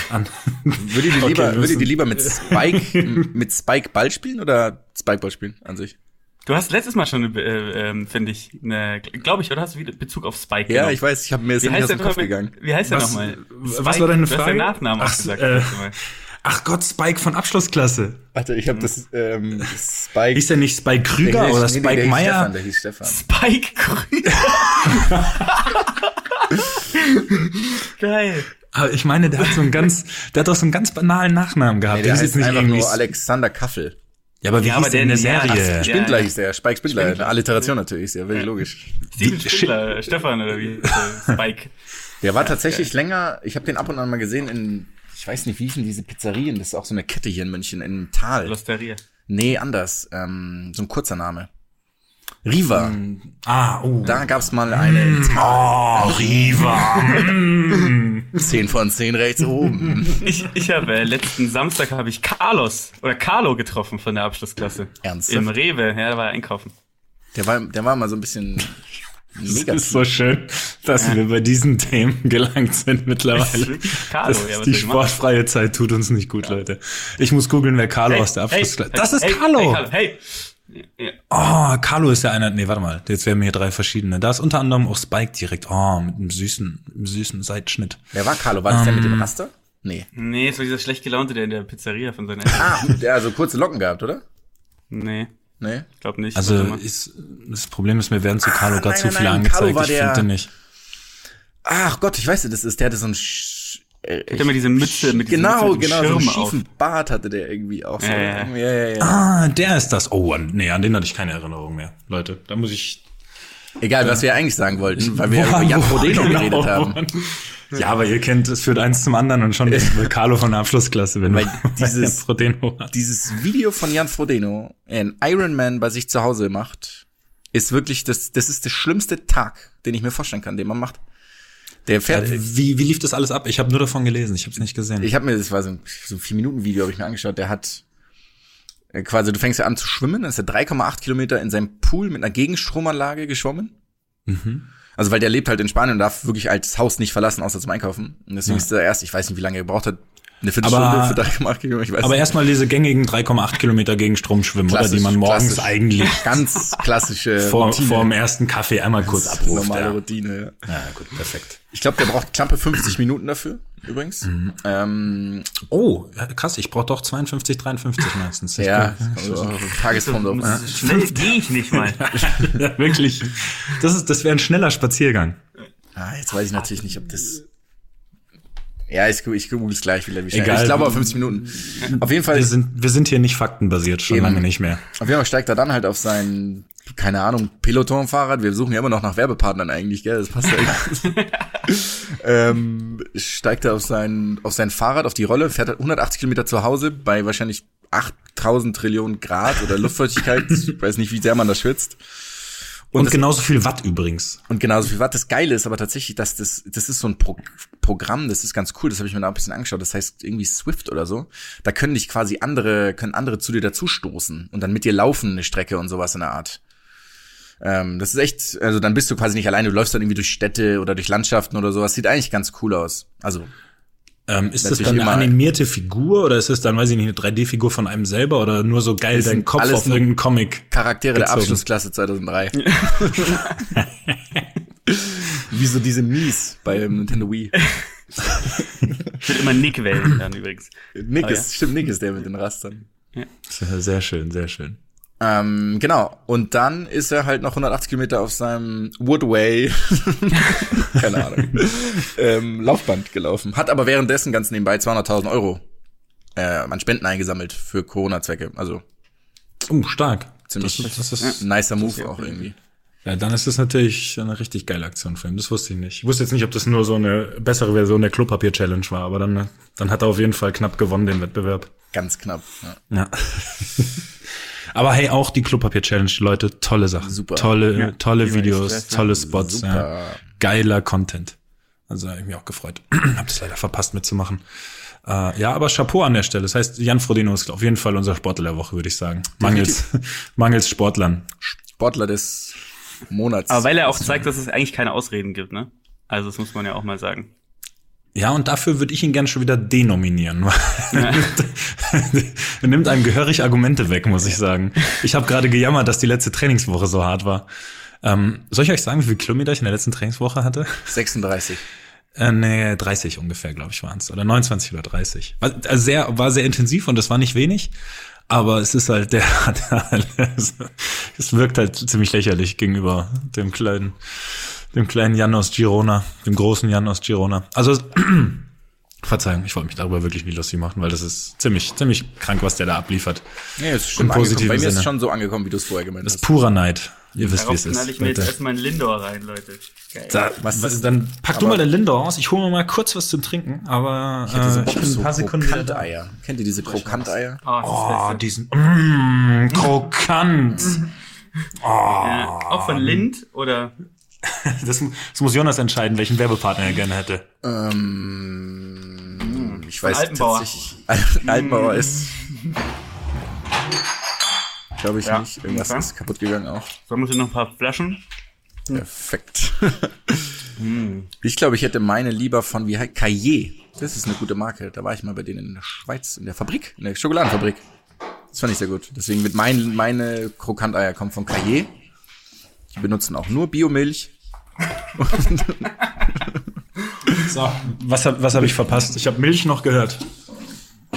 An, Würdet ihr *laughs* Okay, lieber, würdet ihr lieber mit Spike, mit Spike Ball spielen oder Spikeball spielen an sich? Du hast letztes Mal schon, äh, ähm, finde ich, eine, glaube ich, oder hast du wieder Bezug auf Spike Ja, genommen? ich weiß, ich habe mir das nicht aus der dem Kopf gegangen. Wie heißt der nochmal? was war deine Du hast Frage? den Nachnamen Ach, gesagt. äh, ach Gott, Spike von Abschlussklasse. Warte, ich habe das ähm, Spike. Hieß der nicht Spike Krüger oder nee, nee, Spike der hieß Meyer? Stefan, der hieß Stefan. Spike Grün. *laughs* Geil. Aber ich meine, der hat so einen ganz, der hat doch so einen ganz banalen Nachnamen gehabt. Nee, der hieß heißt jetzt nicht einfach irgendwie- nur Alexander Kaffel. Ja, aber wie Ja, aber der in der ja, Serie? Ja, Spindler ja. hieß der, Spike Spindler. Spindler. Eine Alliteration natürlich, ist ja wirklich logisch. Steven Spindler, Stefan oder wie? Äh, Spike. Der war tatsächlich länger, ich habe den ab und an mal gesehen in, ich weiß nicht, wie hießen diese Pizzerien, das ist auch so eine Kette hier in München, in Tal. Losteria. Nee, anders, ähm, so ein kurzer Name. Riva. Ah, oh. Da gab's mal eine in Tal. Oh, Riva. Mm. *laughs* 10 von 10 rechts oben. Ich, ich habe äh, letzten Samstag habe ich Carlos oder Carlo getroffen von der Abschlussklasse. Ernsthaft? Im Rewe, ja, da war er einkaufen. Der war, der war mal so ein bisschen *laughs* Es ist negativ. so schön, dass wir bei diesen Themen gelangt sind *laughs* Das ist mittlerweile. wirklich Carlo, Das ja, ist die sportfreie Zeit tut uns nicht gut, Leute. Ich muss googeln, wer Carlo aus der Abschlussklasse. das ist hey, Carlo. Hey, Carlo, hey. Ja, Oh, Carlo ist ja einer. Nee, warte mal. Jetzt wären mir hier drei verschiedene. Da ist unter anderem auch Spike direkt. Oh, mit einem süßen, einem süßen Seitschnitt. Wer war Carlo? War das der mit dem Raster? Nee. Nee, es war dieser schlecht gelaunte, der in der Pizzeria von seinen Eltern. Ah, der hat so kurze Locken gehabt, oder? Nee, Nee. glaub nicht. Also ist, das Problem ist, mir werden zu Carlo Ah, gerade nein, zu viele nein, angezeigt. Carlo war ich der- finde den nicht. Ach Gott, ich weiß, das ist. Der hatte so ein Sch äh, Hat immer diese Mütze mit diesem Genau, mit diesem genau, so einen Schirm auf. schiefen Bart hatte der irgendwie auch so. Ja, Ja, ja, ja. Ah, der ist das. Oh, an, nee, an den hatte ich keine Erinnerung mehr. Leute, da muss ich. Egal, was wir eigentlich sagen wollten, weil wir über Jan Frodeno genau. geredet haben. Ja, aber ihr kennt, es führt eins zum anderen und schon *laughs* ist Carlo von der Abschlussklasse, wenn Weil *laughs* du dieses- Jan Frodeno hast. Dieses Video von Jan Frodeno, ein Iron Man bei sich zu Hause macht, ist wirklich das, das ist der schlimmste Tag, den ich mir vorstellen kann, den man macht. Der fährt, Wie, wie lief das alles ab? Ich habe nur davon gelesen, ich habe es nicht gesehen. ich habe mir, das war so ein, so ein vier Minuten Video, habe ich mir angeschaut. Der hat Äh, Quasi, du fängst ja an zu schwimmen, dann ist er 3,8 Kilometer in seinem Pool mit einer Gegenstromanlage geschwommen. Also weil der lebt halt in Spanien und darf wirklich halt das Haus nicht verlassen, außer zum Einkaufen. Und deswegen Ja. ist er erst, ich weiß nicht, wie lange er gebraucht hat, eine Viertelstunde Aber- für 3,8 Kilometer, ich weiß Aber nicht. erstmal diese gängigen 3,8 Kilometer gegen Strom schwimmen, oder? Die man morgens klassisch. eigentlich Ganz klassische vor, Routine. vor dem ersten Kaffee einmal kurz abruft. Normale Ja. Routine, ja. ja, gut, perfekt. Ich glaube, der braucht knappe 50 Minuten dafür, übrigens. Ähm, Oh, krass, ich brauche doch 52, 53 meistens. Ich ja, also, Tagesform drauf. Ja. Schnell gehe ich nicht mal. *laughs* ja, wirklich. Das ist, das wäre ein schneller Spaziergang. Ah, jetzt weiß ich natürlich nicht, ob das. Ja, ich, ich google es gleich wieder. Wie schnell. Egal. Ich glaube aber 50 Minuten. Auf jeden Fall, Wir sind, wir sind hier nicht faktenbasiert, schon Eben. lange nicht mehr. auf jeden Fall steigt er dann halt auf sein, keine Ahnung, Peloton-Fahrrad. Wir suchen ja immer noch nach Werbepartnern eigentlich, gell? Das passt ja. *laughs* ähm, steigt er auf sein, auf sein Fahrrad, auf die Rolle, fährt 180 Kilometer zu Hause bei wahrscheinlich 8000 Trillionen Grad oder Luftfeuchtigkeit. *laughs* ich weiß nicht, wie sehr man da schwitzt. Und, das- genauso viel Watt übrigens. Und genauso viel Watt. Das Geile ist aber tatsächlich, dass das, das ist so ein Pro Programm, das ist ganz cool, das habe ich mir da ein bisschen angeschaut. Das heißt irgendwie Swift oder so. Da können dich quasi andere, können andere zu dir dazustoßen und dann mit dir laufen eine Strecke und sowas in der Art. Ähm, das ist echt, also dann bist du quasi nicht alleine, du läufst dann irgendwie durch Städte oder durch Landschaften oder sowas. Sieht eigentlich ganz cool aus. Also, Ähm, ist das Natürlich dann eine animierte Figur oder ist es dann, weiß ich nicht, eine 3D-Figur von einem selber oder nur so geil Das dein Kopf alles auf irgendeinen Comic? Charaktere der Gezogen. Abschlussklasse 2003. *laughs* *laughs* Wie so diese Mies bei Nintendo Wii. Ich will immer Nick wählen dann übrigens. Nick Ah, ja. ist, stimmt, Nick ist der mit den Rastern. Sehr, sehr schön, sehr schön. Ähm, genau. Und dann ist er halt noch 180 Kilometer auf seinem Woodway, *laughs* keine Ahnung, ähm, Laufband gelaufen. Hat aber währenddessen ganz nebenbei 200.000 Euro äh, an Spenden eingesammelt für Corona-Zwecke. Also Oh, stark. ziemlich Das, das ist, ein nicer Move auch irgendwie. ja, dann ist das natürlich eine richtig geile Aktion für ihn. Das wusste ich nicht. Ich wusste jetzt nicht, ob das nur so eine bessere Version der Klopapier-Challenge war, aber dann, dann hat er auf jeden Fall knapp gewonnen, den Wettbewerb. Ganz knapp. Ja. Ja. *laughs* Aber hey, auch die Klopapier-Challenge, Leute, tolle Sachen. Super. Tolle, Ja, tolle Videos, tolle Spots, Super. ja. Geiler Content. Also hab ich mich auch gefreut. *clears throat* Hab das leider verpasst mitzumachen. Äh, ja, aber Chapeau an der Stelle. Das heißt, Jan Frodeno ist auf jeden Fall unser Sportler der Woche, würde ich sagen. Mangels, *laughs* mangels Sportlern. Sportler des Monats. Aber weil er auch zeigt, dass es eigentlich keine Ausreden gibt, ne? Also das muss man ja auch mal sagen. Ja, und dafür würde ich ihn gern schon wieder denominieren. er nimmt einem gehörig Argumente weg, muss ich sagen. Ich habe gerade gejammert, dass die letzte Trainingswoche so hart war. Ähm, soll ich euch sagen, wie viele Kilometer ich in der letzten Trainingswoche hatte? 36. Äh, nee, 30 ungefähr, glaube ich, waren es. Oder 29 oder 30. War, also sehr, war sehr intensiv und das war nicht wenig. Aber es ist halt, der, *laughs* der es wirkt halt ziemlich lächerlich gegenüber dem kleinen, dem kleinen Jan aus Girona, dem großen Jan aus Girona. Also, *clears throat* Verzeihung, ich wollte mich darüber wirklich nicht lustig machen, weil das ist ziemlich, ziemlich krank, was der da abliefert. Nee, ist schon Bei mir ist Sinne. es schon so angekommen, wie du es vorher gemeint Das ist hast. purer Neid. Ihr wisst, wie es ist. knall ich mir jetzt erstmal einen Lindor rein, Leute. Geil. Da, Was was, ist- dann pack du mal den Lindor aus. Ich hole mir mal kurz was zum Trinken, aber Ich äh, ich bin so ein paar Sekunden wieder. Krokanteier. Kennt ihr diese Krokanteier? Oh, ist Oh, Beste. diesen mm, krokant. *laughs* Ja, auch von Lind oder *laughs* Das, das muss Jonas entscheiden, welchen Werbepartner er gerne hätte. Ähm, ich weiß Altenbauer. tatsächlich. *laughs* Altenbauer ist. Glaube ich Ja, nicht. Irgendwas okay. ist kaputt gegangen auch. sollen wir noch ein paar Flaschen? Perfekt. *laughs* ich glaube, ich hätte meine lieber von wie heißt Cahiers. Das ist eine gute Marke. Da war ich mal bei denen in der Schweiz, in der Fabrik, in der Schokoladenfabrik. Das fand ich sehr gut. Deswegen wird mein, meine Krokanteier kommen von Cahiers. Die benutzen auch nur Biomilch. *laughs* So, was hab, was hab ich verpasst? Ich habe Milch noch gehört.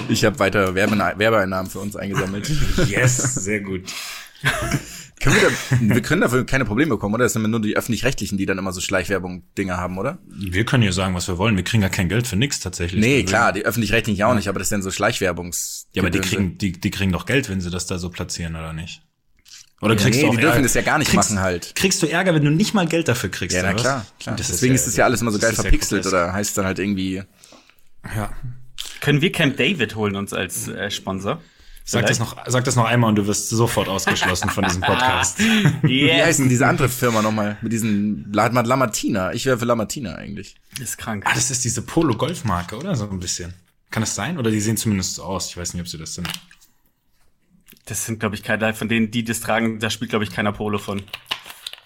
Ich habe weiter Werbe Werbeeinnahmen für uns eingesammelt. *laughs* Yes, sehr gut. können wir, da, wir können dafür keine Probleme bekommen, oder? Das sind nur die öffentlich-rechtlichen, die dann immer so Schleichwerbung-Dinger haben, oder? Wir können hier sagen, was wir wollen. Wir kriegen ja kein Geld für nix tatsächlich. Nee, Also, klar, die öffentlich-rechtlichen ja auch nicht, aber das sind so Schleichwerbungs. Ja, aber die kriegen, die, die kriegen doch Geld, wenn sie das da so platzieren, oder nicht? Oder Ja, kriegst nee, du auch die dürfen Ärger- das ja gar nicht kriegst, machen halt. Kriegst du Ärger, wenn du nicht mal Geld dafür kriegst? Ja, na klar, klar. Das Deswegen ist es ja alles immer so das geil ja verpixelt grotesk. oder heißt dann halt irgendwie. Ja. Können wir Camp David holen uns als äh, Sponsor? Sag das, noch, sag das noch einmal und du wirst sofort ausgeschlossen von diesem Podcast. *laughs* Wie heißt denn diese andere Firma nochmal? Mit diesen La Lamartina. Ich wäre für Lamartina eigentlich. ist krank. Ah, das ist diese Polo-Golf-Marke, oder? So ein bisschen. Kann das sein? Oder die sehen zumindest so aus. Ich weiß nicht, ob sie das sind. Das sind, glaube ich, keine, von denen, die das tragen, da spielt, glaube ich, keiner Polo von.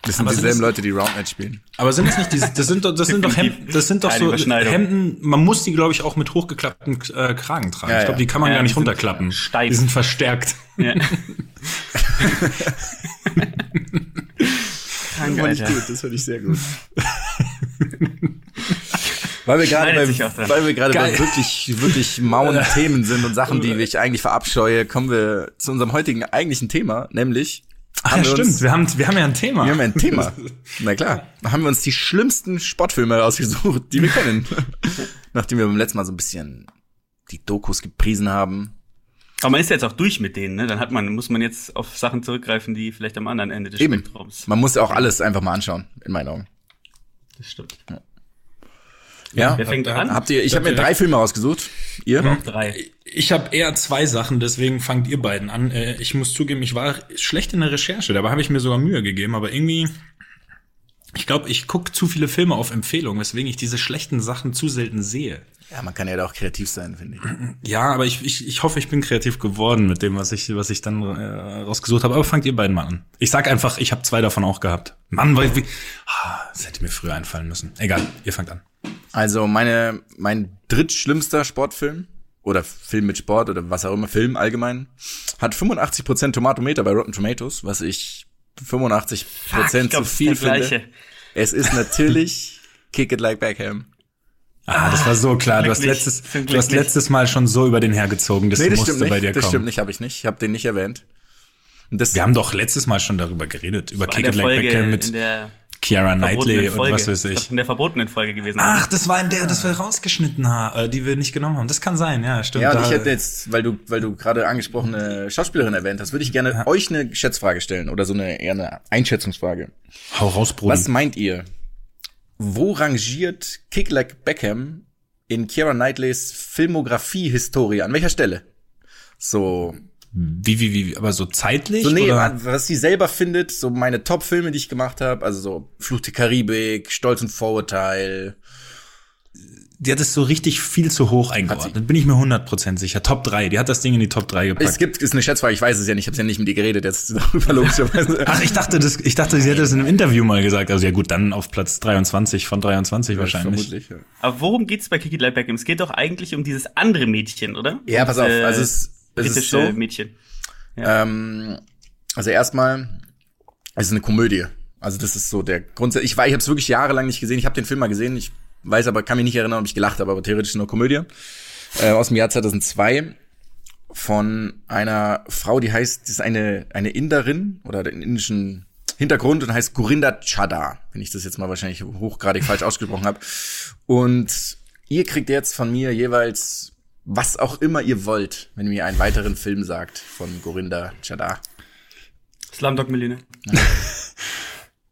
Das sind Aber sind dieselben es- Leute, die Roundnet spielen. Aber sind es nicht diese, das sind doch, das sind doch Hemden, das sind doch so. Hemden, man muss die, glaube ich, auch mit hochgeklappten äh, Kragen tragen. Ja, ich glaube, die kann man Ja, gar die nicht sind runterklappen. steif. Die sind verstärkt. Ja. *laughs* Krank, Alter. das finde ich sehr gut. *laughs* Weil wir gerade bei, weil wir gerade bei wirklich, wirklich *laughs* mauen Themen sind und Sachen, die ich eigentlich verabscheue, kommen wir zu unserem heutigen eigentlichen Thema, nämlich Ach, ja, wir stimmt. wir haben, wir haben ja ein Thema. Wir haben ein Thema. *laughs* Na klar. Da haben wir uns die schlimmsten Sportfilme rausgesucht, die wir *laughs* kennen. Nachdem wir beim letzten Mal so ein bisschen die Dokus gepriesen haben. Aber man ist ja jetzt auch durch mit denen, ne? Dann hat man, muss man jetzt auf Sachen zurückgreifen, die vielleicht am anderen Ende des Eben. Spektrums. Man muss ja auch alles einfach mal anschauen, in meinen Augen. Das stimmt. Ja. Wer fängt an? Habt ihr, ich habe mir drei Filme rausgesucht. Ihr? Drei. Ich habe eher zwei Sachen, deswegen fangt ihr beiden an. Äh, Ich muss zugeben, ich war schlecht in der Recherche, dabei habe ich mir sogar Mühe gegeben, aber irgendwie, ich glaube, ich gucke zu viele Filme auf Empfehlung, weswegen ich diese schlechten Sachen zu selten sehe. Ja, man kann ja da auch kreativ sein, finde ich. Ja, aber ich, ich, ich hoffe, ich bin kreativ geworden mit dem, was ich, was ich dann äh, rausgesucht habe. Aber fangt ihr beiden mal an. Ich sag einfach, ich habe zwei davon auch gehabt. Mann, weil wie, ah, das hätte mir früher einfallen müssen. Egal, ihr fangt an. Also meine, mein drittschlimmster Sportfilm oder Film mit Sport oder was auch immer, Film allgemein, hat 85% Tomatometer bei Rotten Tomatoes, was ich 85% ich glaub, zu das viel finde. gleiche. Es ist natürlich *laughs* Kick It Like Beckham. Ah, das war so klar. Du hast letztes, du hast letztes Mal schon so über den hergezogen, das Nee, das musste stimmt bei nicht. dir Das kommen. stimmt nicht, habe ich nicht. Ich habe den nicht erwähnt. Das, Wir haben doch letztes Mal schon darüber geredet, über Kick It Like Folge, Beckham in mit der Kiara Knightley und was weiß Das ich. ist In der verbotenen Folge gewesen. Ach, das war in der, das wir rausgeschnitten haben, äh, die wir nicht genommen haben. Das kann sein, ja, stimmt. ja, und ich hätte jetzt, weil du, weil du gerade angesprochene Schauspielerin erwähnt hast, würde ich gerne euch eine Schätzfrage stellen oder so eine eher eine Einschätzungsfrage. Hau raus, Bruder. Was meint ihr? Wo rangiert Kick Like Beckham in Keira Knightleys Filmografie-Historie? An welcher Stelle? So, Wie, wie, wie, aber so zeitlich? so nee, oder? was sie selber findet, so meine Top-Filme, die ich gemacht habe, also so Fluch der Karibik, Stolz und Vorurteil. Die hat es so richtig viel zu hoch eingeordnet. Bin ich mir 100% sicher. Top 3. Die hat das Ding in die Top 3 Es gepackt. gibt, ist eine Schätzfrage, ich weiß es ja nicht, ich habe ja nicht mit ihr geredet, jetzt *laughs* darüber logischerweise. Ach, ich dachte, das, ich dachte, sie hätte das in einem Interview mal gesagt. Also ja gut, dann auf Platz 23 von 23 wahrscheinlich. Vermutlich, ja. Aber worum geht's bei Kiki Beckham? Es geht doch eigentlich um dieses andere Mädchen, oder? Ja, pass auf, Äh, also es, es ist britische so, Mädchen. Ähm, also erstmal, es ist eine Komödie. Also das ist so der Grund. Ich war, ich habe es wirklich jahrelang nicht gesehen. Ich habe den Film mal gesehen. Ich weiß aber, kann mich nicht erinnern, ob ich gelacht habe, aber theoretisch eine Komödie äh, aus dem Jahr 2002 von einer Frau, die heißt, die ist eine eine Inderin oder den indischen Hintergrund und heißt Gurinder Chadha, wenn ich das jetzt mal wahrscheinlich hochgradig falsch *laughs* ausgesprochen habe. Und ihr kriegt jetzt von mir jeweils was auch immer ihr wollt, wenn ihr mir einen weiteren Film sagt von Gurinder Chadha. Slumdog Millionaire. *laughs*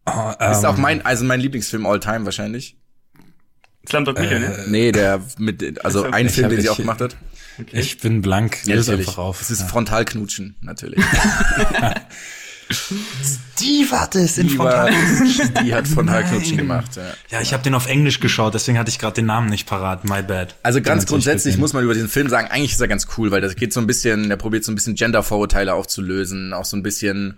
Oh, Ist ähm, auch mein, also mein Lieblingsfilm all time wahrscheinlich. Slumdog Äh, Millionaire. Nee, der mit, also *laughs* ein Film, den sie ich- auch gemacht hat. Ich bin blank. Ja, Löse einfach auf. Es ist Frontalknutschen, natürlich. *laughs* die hat es in Die, war, die hat Frontalknutschen Nein. gemacht. Ja. Ja, ich habe den auf Englisch geschaut, deswegen hatte ich gerade den Namen nicht parat. My bad. Also ganz grundsätzlich muss man über diesen Film sagen, eigentlich ist er ganz cool, weil das geht so ein bisschen, der probiert so ein bisschen Gender-Vorurteile aufzulösen, auch so ein bisschen,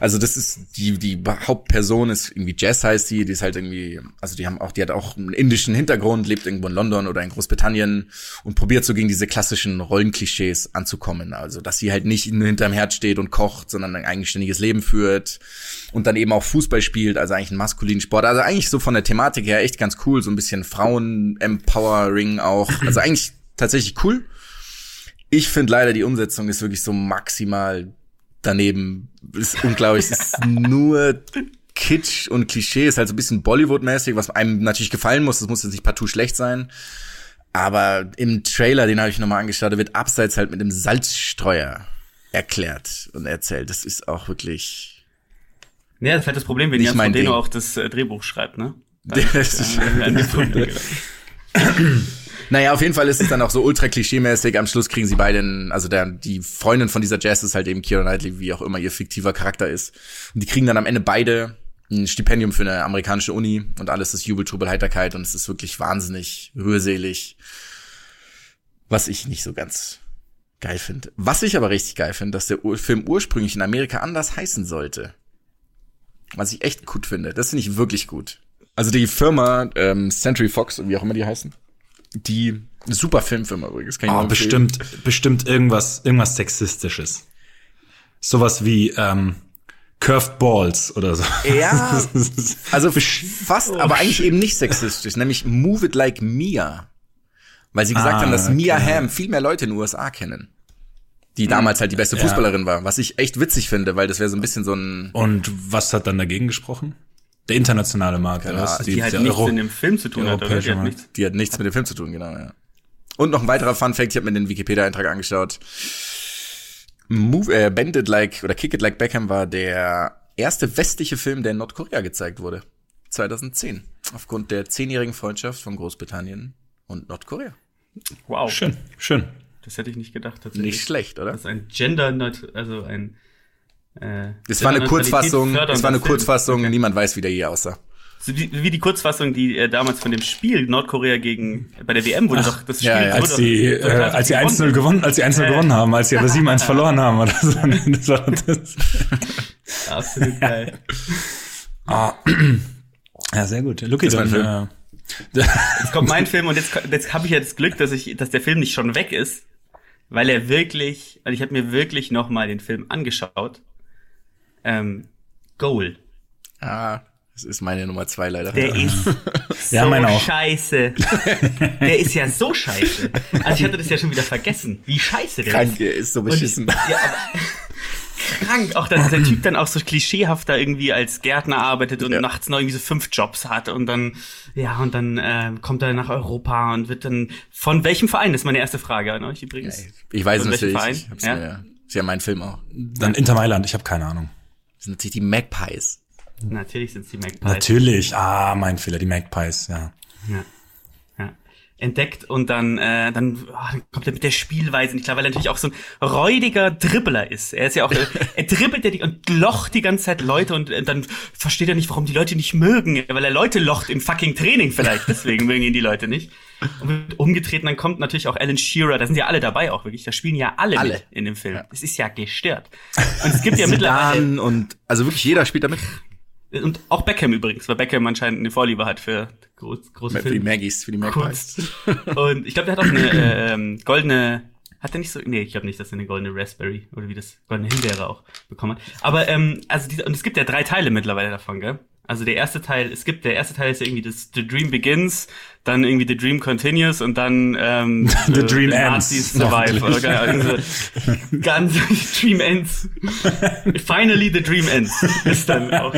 also das ist, die, die Hauptperson ist irgendwie Jess heißt die, die ist halt irgendwie, also die haben auch, die hat auch einen indischen Hintergrund, lebt irgendwo in London oder in Großbritannien und probiert so gegen diese klassischen Rollenklischees anzukommen. Also, dass sie halt nicht nur hinterm Herd steht und kocht, sondern ein eigenständiges Leben führt und dann eben auch Fußball spielt, also eigentlich einen maskulinen Sport. Also eigentlich so von der Thematik her echt ganz cool, so ein bisschen Frauen-Empowering auch. *clears throat* Also eigentlich tatsächlich cool. Ich finde leider, die Umsetzung ist wirklich so maximal daneben. Ist unglaublich. Es ist *laughs* nur Kitsch und Klischee. Ist halt so ein bisschen Bollywood-mäßig, was einem natürlich gefallen muss. Das muss jetzt nicht partout schlecht sein. Aber im Trailer, den habe ich nochmal angeschaut, da wird abseits halt mit dem Salzstreuer erklärt und erzählt. Das ist auch wirklich. Ja, das ist halt das Problem, wenn Jan Frodeno Ding. auch das äh, Drehbuch schreibt, ne? *laughs* Das ist-. *laughs* Naja, auf jeden Fall ist es dann auch so ultra klischee-mäßig. Am Schluss kriegen sie beide, einen- also der, die Freundin von dieser Jazz ist halt eben Keira Knightley, wie auch immer ihr fiktiver Charakter ist. Und die kriegen dann am Ende beide ein Stipendium für eine amerikanische Uni und alles ist Jubel, Trubel, Heiterkeit und es ist wirklich wahnsinnig rührselig. Was ich nicht so ganz geil finde. Was ich aber richtig geil finde, dass der Film ursprünglich in Amerika anders heißen sollte. Was ich echt gut finde. Das finde ich wirklich gut. Also die Firma ähm, Century Fox, wie auch immer die heißen, die super Filmfirma übrigens. Kann ich oh, bestimmt, bestimmt irgendwas, irgendwas sexistisches. Sowas wie ähm, Curved Balls oder so. Ja, *laughs* also fast, oh, aber eigentlich eben nicht sexistisch, nämlich Move It Like Mia. Weil sie gesagt ah, haben, dass. Mia Hamm viel mehr Leute in den USA kennen. Die damals halt die beste Fußballerin ja. war, was ich echt witzig finde, weil das wäre so ein bisschen so ein. Und was hat dann dagegen gesprochen? Der internationale Markt, ja, was? Die, die halt nichts Euro in dem Film zu tun hat, oder? Die hat, nichts. die hat nichts mit dem Film zu tun, genau, ja. Und noch ein weiterer Fun Fact, ich habe mir den Wikipedia-Eintrag angeschaut. Move, äh, Bend It Like oder Kick It Like Beckham war der erste westliche Film, der in Nordkorea gezeigt wurde. 2010. Aufgrund der zehnjährigen Freundschaft von Großbritannien und Nordkorea. Wow. Schön, schön. Das hätte ich nicht gedacht. Tatsächlich. Nicht schlecht, oder? Das ist ein Gender, also ein. Äh, das war eine Kurzfassung. Das war eine Kurzfassung. Okay. Niemand weiß, wie der hier aussah. Wie, wie die Kurzfassung, die äh, damals von dem Spiel Nordkorea gegen bei der WM wurde Ach, doch das Spiel ja, ja. als die äh, als sie 1-0 gewonnen, als sie 1-0 äh, gewonnen haben, als sie aber 7-1 *laughs* verloren haben oder so. Das war das. Absolut geil. *laughs* Ah. Ja, sehr gut. Lucky, dann, äh, jetzt kommt mein Film und jetzt, jetzt habe ich ja das Glück, dass ich, dass der Film nicht schon weg ist, weil er wirklich, also ich habe mir wirklich noch mal den Film angeschaut. Ähm, Goal. Ah, das ist meine Nummer zwei leider. Der *laughs* ist so ja, scheiße. Der ist ja so scheiße. Also ich hatte das ja schon wieder vergessen, wie scheiße der Krank, ist. Krank, ist so beschissen. Und, ja, aber, *laughs* krank, auch dass der Typ dann auch so klischeehaft da irgendwie als Gärtner arbeitet und ja. nachts noch irgendwie so fünf Jobs hat und dann, ja, und dann äh, kommt er nach Europa und wird dann, von welchem Verein? Das ist meine erste Frage an euch übrigens. Ja, ich weiß es natürlich. Verein? Ich hab's ja? Mir, ist ja mein Film auch. Dann Inter Mailand, ich habe keine Ahnung. Das sind natürlich die Magpies. Natürlich sind es die Magpies. Natürlich, ah, mein Fehler, die Magpies. Ja. ja. Entdeckt und dann, äh, dann, oh, kommt er mit der Spielweise nicht klar, weil er natürlich auch so ein räudiger Dribbler ist. Er ist ja auch, *laughs* er dribbelt ja die und locht die ganze Zeit Leute und, und äh, dann versteht er nicht, warum die Leute nicht mögen, weil er Leute locht im fucking Training vielleicht, deswegen mögen ihn die Leute nicht. Und wird umgetreten, dann kommt natürlich auch Alan Shearer, da sind ja alle dabei auch wirklich, da spielen ja alle, alle. mit in dem Film. Es ja. ist ja gestört. Und es gibt ja *laughs* mittlerweile und also wirklich jeder spielt damit. Und auch Beckham übrigens, weil Beckham anscheinend eine Vorliebe hat für groß, große Filme. Für die Maggies, für die Magpies. Und ich glaube, der hat auch eine äh, ähm, goldene, hat er nicht so, nee, ich glaube nicht, dass er eine goldene Raspberry oder wie das, goldene Himbeere auch bekommen hat. Aber, ähm, also diese, und es gibt ja drei Teile mittlerweile davon, gell? Also der erste Teil, es gibt, der erste Teil ist ja irgendwie das The Dream Begins, dann irgendwie The Dream Continues und dann ähm, *laughs* The, the Dream the Ends. Survive. Oder also, *laughs* ganz *laughs* Dream Ends. Finally The Dream Ends ist dann auch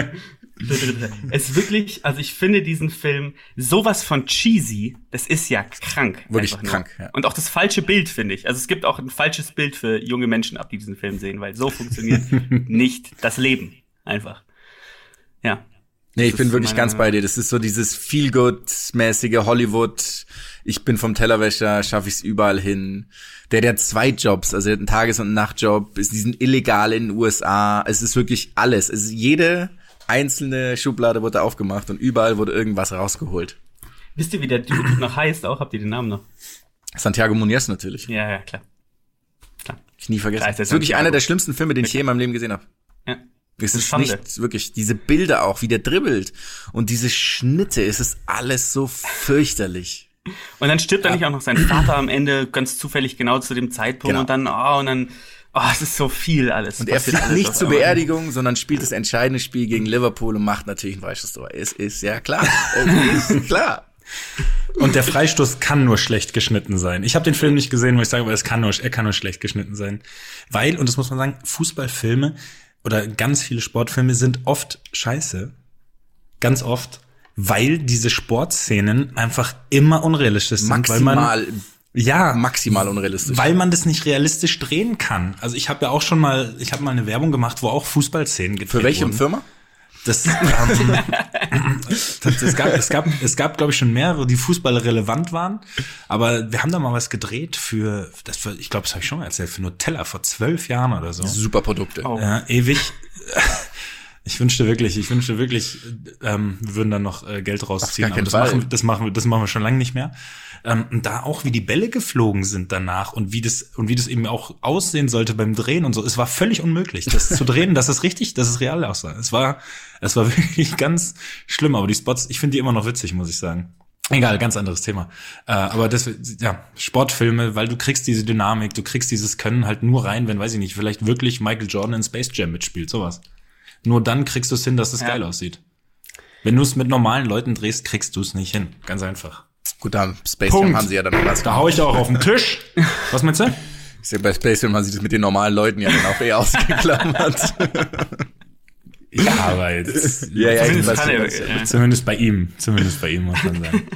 *laughs* es ist wirklich, also ich finde diesen Film sowas von cheesy, das ist ja krank. Wirklich krank, ja. Und auch das falsche Bild, finde ich. Also es gibt auch ein falsches Bild für junge Menschen ab, die diesen Film sehen, weil so funktioniert *laughs* nicht das Leben. Einfach. Ja. Nee, ich bin wirklich ganz bei dir. Das ist so dieses Feel-Good-mäßige Hollywood. Ich bin vom Tellerwäscher, schaffe ich es überall hin. Der, der zwei Jobs, also der hat einen Tages- und einen Nachtjob, ist diesen illegal in den USA. Es ist wirklich alles. Es ist jede einzelne Schublade wurde aufgemacht und überall wurde irgendwas rausgeholt. Wisst ihr, wie der Typ noch heißt auch? Habt ihr den Namen noch? Santiago Muniz natürlich. Ja, ja, klar. klar. Ich nie vergessen. das ist wirklich einer der schlimmsten Filme, den ich je in meinem Leben gesehen habe. Ja. Es ist Schande. nicht wirklich diese Bilder auch, wie der dribbelt und diese Schnitte, es ist alles so fürchterlich. Und dann stirbt ja. dann nicht auch noch sein Vater am Ende ganz zufällig genau zu dem Zeitpunkt genau. und dann oh und dann Oh, es ist so viel alles. Und er fliegt nicht zur Beerdigung, sondern spielt das entscheidende Spiel gegen Liverpool und macht natürlich ein Freistoß. Es ist ja klar. es ist *laughs* klar. Und der Freistoß kann nur schlecht geschnitten sein. Ich habe den Film nicht gesehen, wo ich sage, aber es kann nur, er kann nur schlecht geschnitten sein. Weil, und das muss man sagen, Fußballfilme oder ganz viele Sportfilme sind oft scheiße. Ganz oft. Weil diese Sportszenen einfach immer unrealistisch sind. Maximal weil man ja, maximal unrealistisch. Weil man das nicht realistisch drehen kann. Also ich habe ja auch schon mal, ich habe mal eine Werbung gemacht, wo auch Fußballszenen gedreht Für welche wurden. Firma? Das, ähm, *laughs* das, es gab, es gab, es gab, glaube ich, schon mehrere, die Fußball relevant waren. Aber wir haben da mal was gedreht für, das für, ich glaube, das habe ich schon mal erzählt, für Nutella vor zwölf Jahren oder so. Super Produkte. Oh. Ja, ewig. Ich wünschte wirklich, ich wünschte wirklich, ähm, wir würden dann noch äh, Geld rausziehen. keinen das Fall. machen, das machen wir, das machen wir schon lange nicht mehr. Ähm, und da auch, wie die Bälle geflogen sind danach und wie das und wie das eben auch aussehen sollte beim Drehen und so. Es war völlig unmöglich, das zu drehen, dass es richtig, dass es real aussah. Es war, es war *laughs* wirklich ganz schlimm. Aber die Spots, ich finde die immer noch witzig, muss ich sagen. Egal, ganz anderes Thema. Äh, aber das, ja, Sportfilme, weil du kriegst diese Dynamik, du kriegst dieses Können halt nur rein, wenn, weiß ich nicht, vielleicht wirklich Michael Jordan in Space Jam mitspielt, sowas. Nur dann kriegst du es hin, dass es Ja. geil aussieht. Wenn du es mit normalen Leuten drehst, kriegst du es nicht hin. Ganz einfach. Gut, da Space Punkt. Jam haben sie ja dann anders Da hau ich auch auf den Tisch. *laughs* Was meinst du? Ist ja bei Space Jam haben sie das mit den normalen Leuten ja dann auch eher *laughs* ausgeklammert. *laughs* Ja, aber jetzt. ja, ja, ich Zumindest weiß kann er, was- äh, Zumindest bei ihm. Zumindest bei ihm, muss man sagen.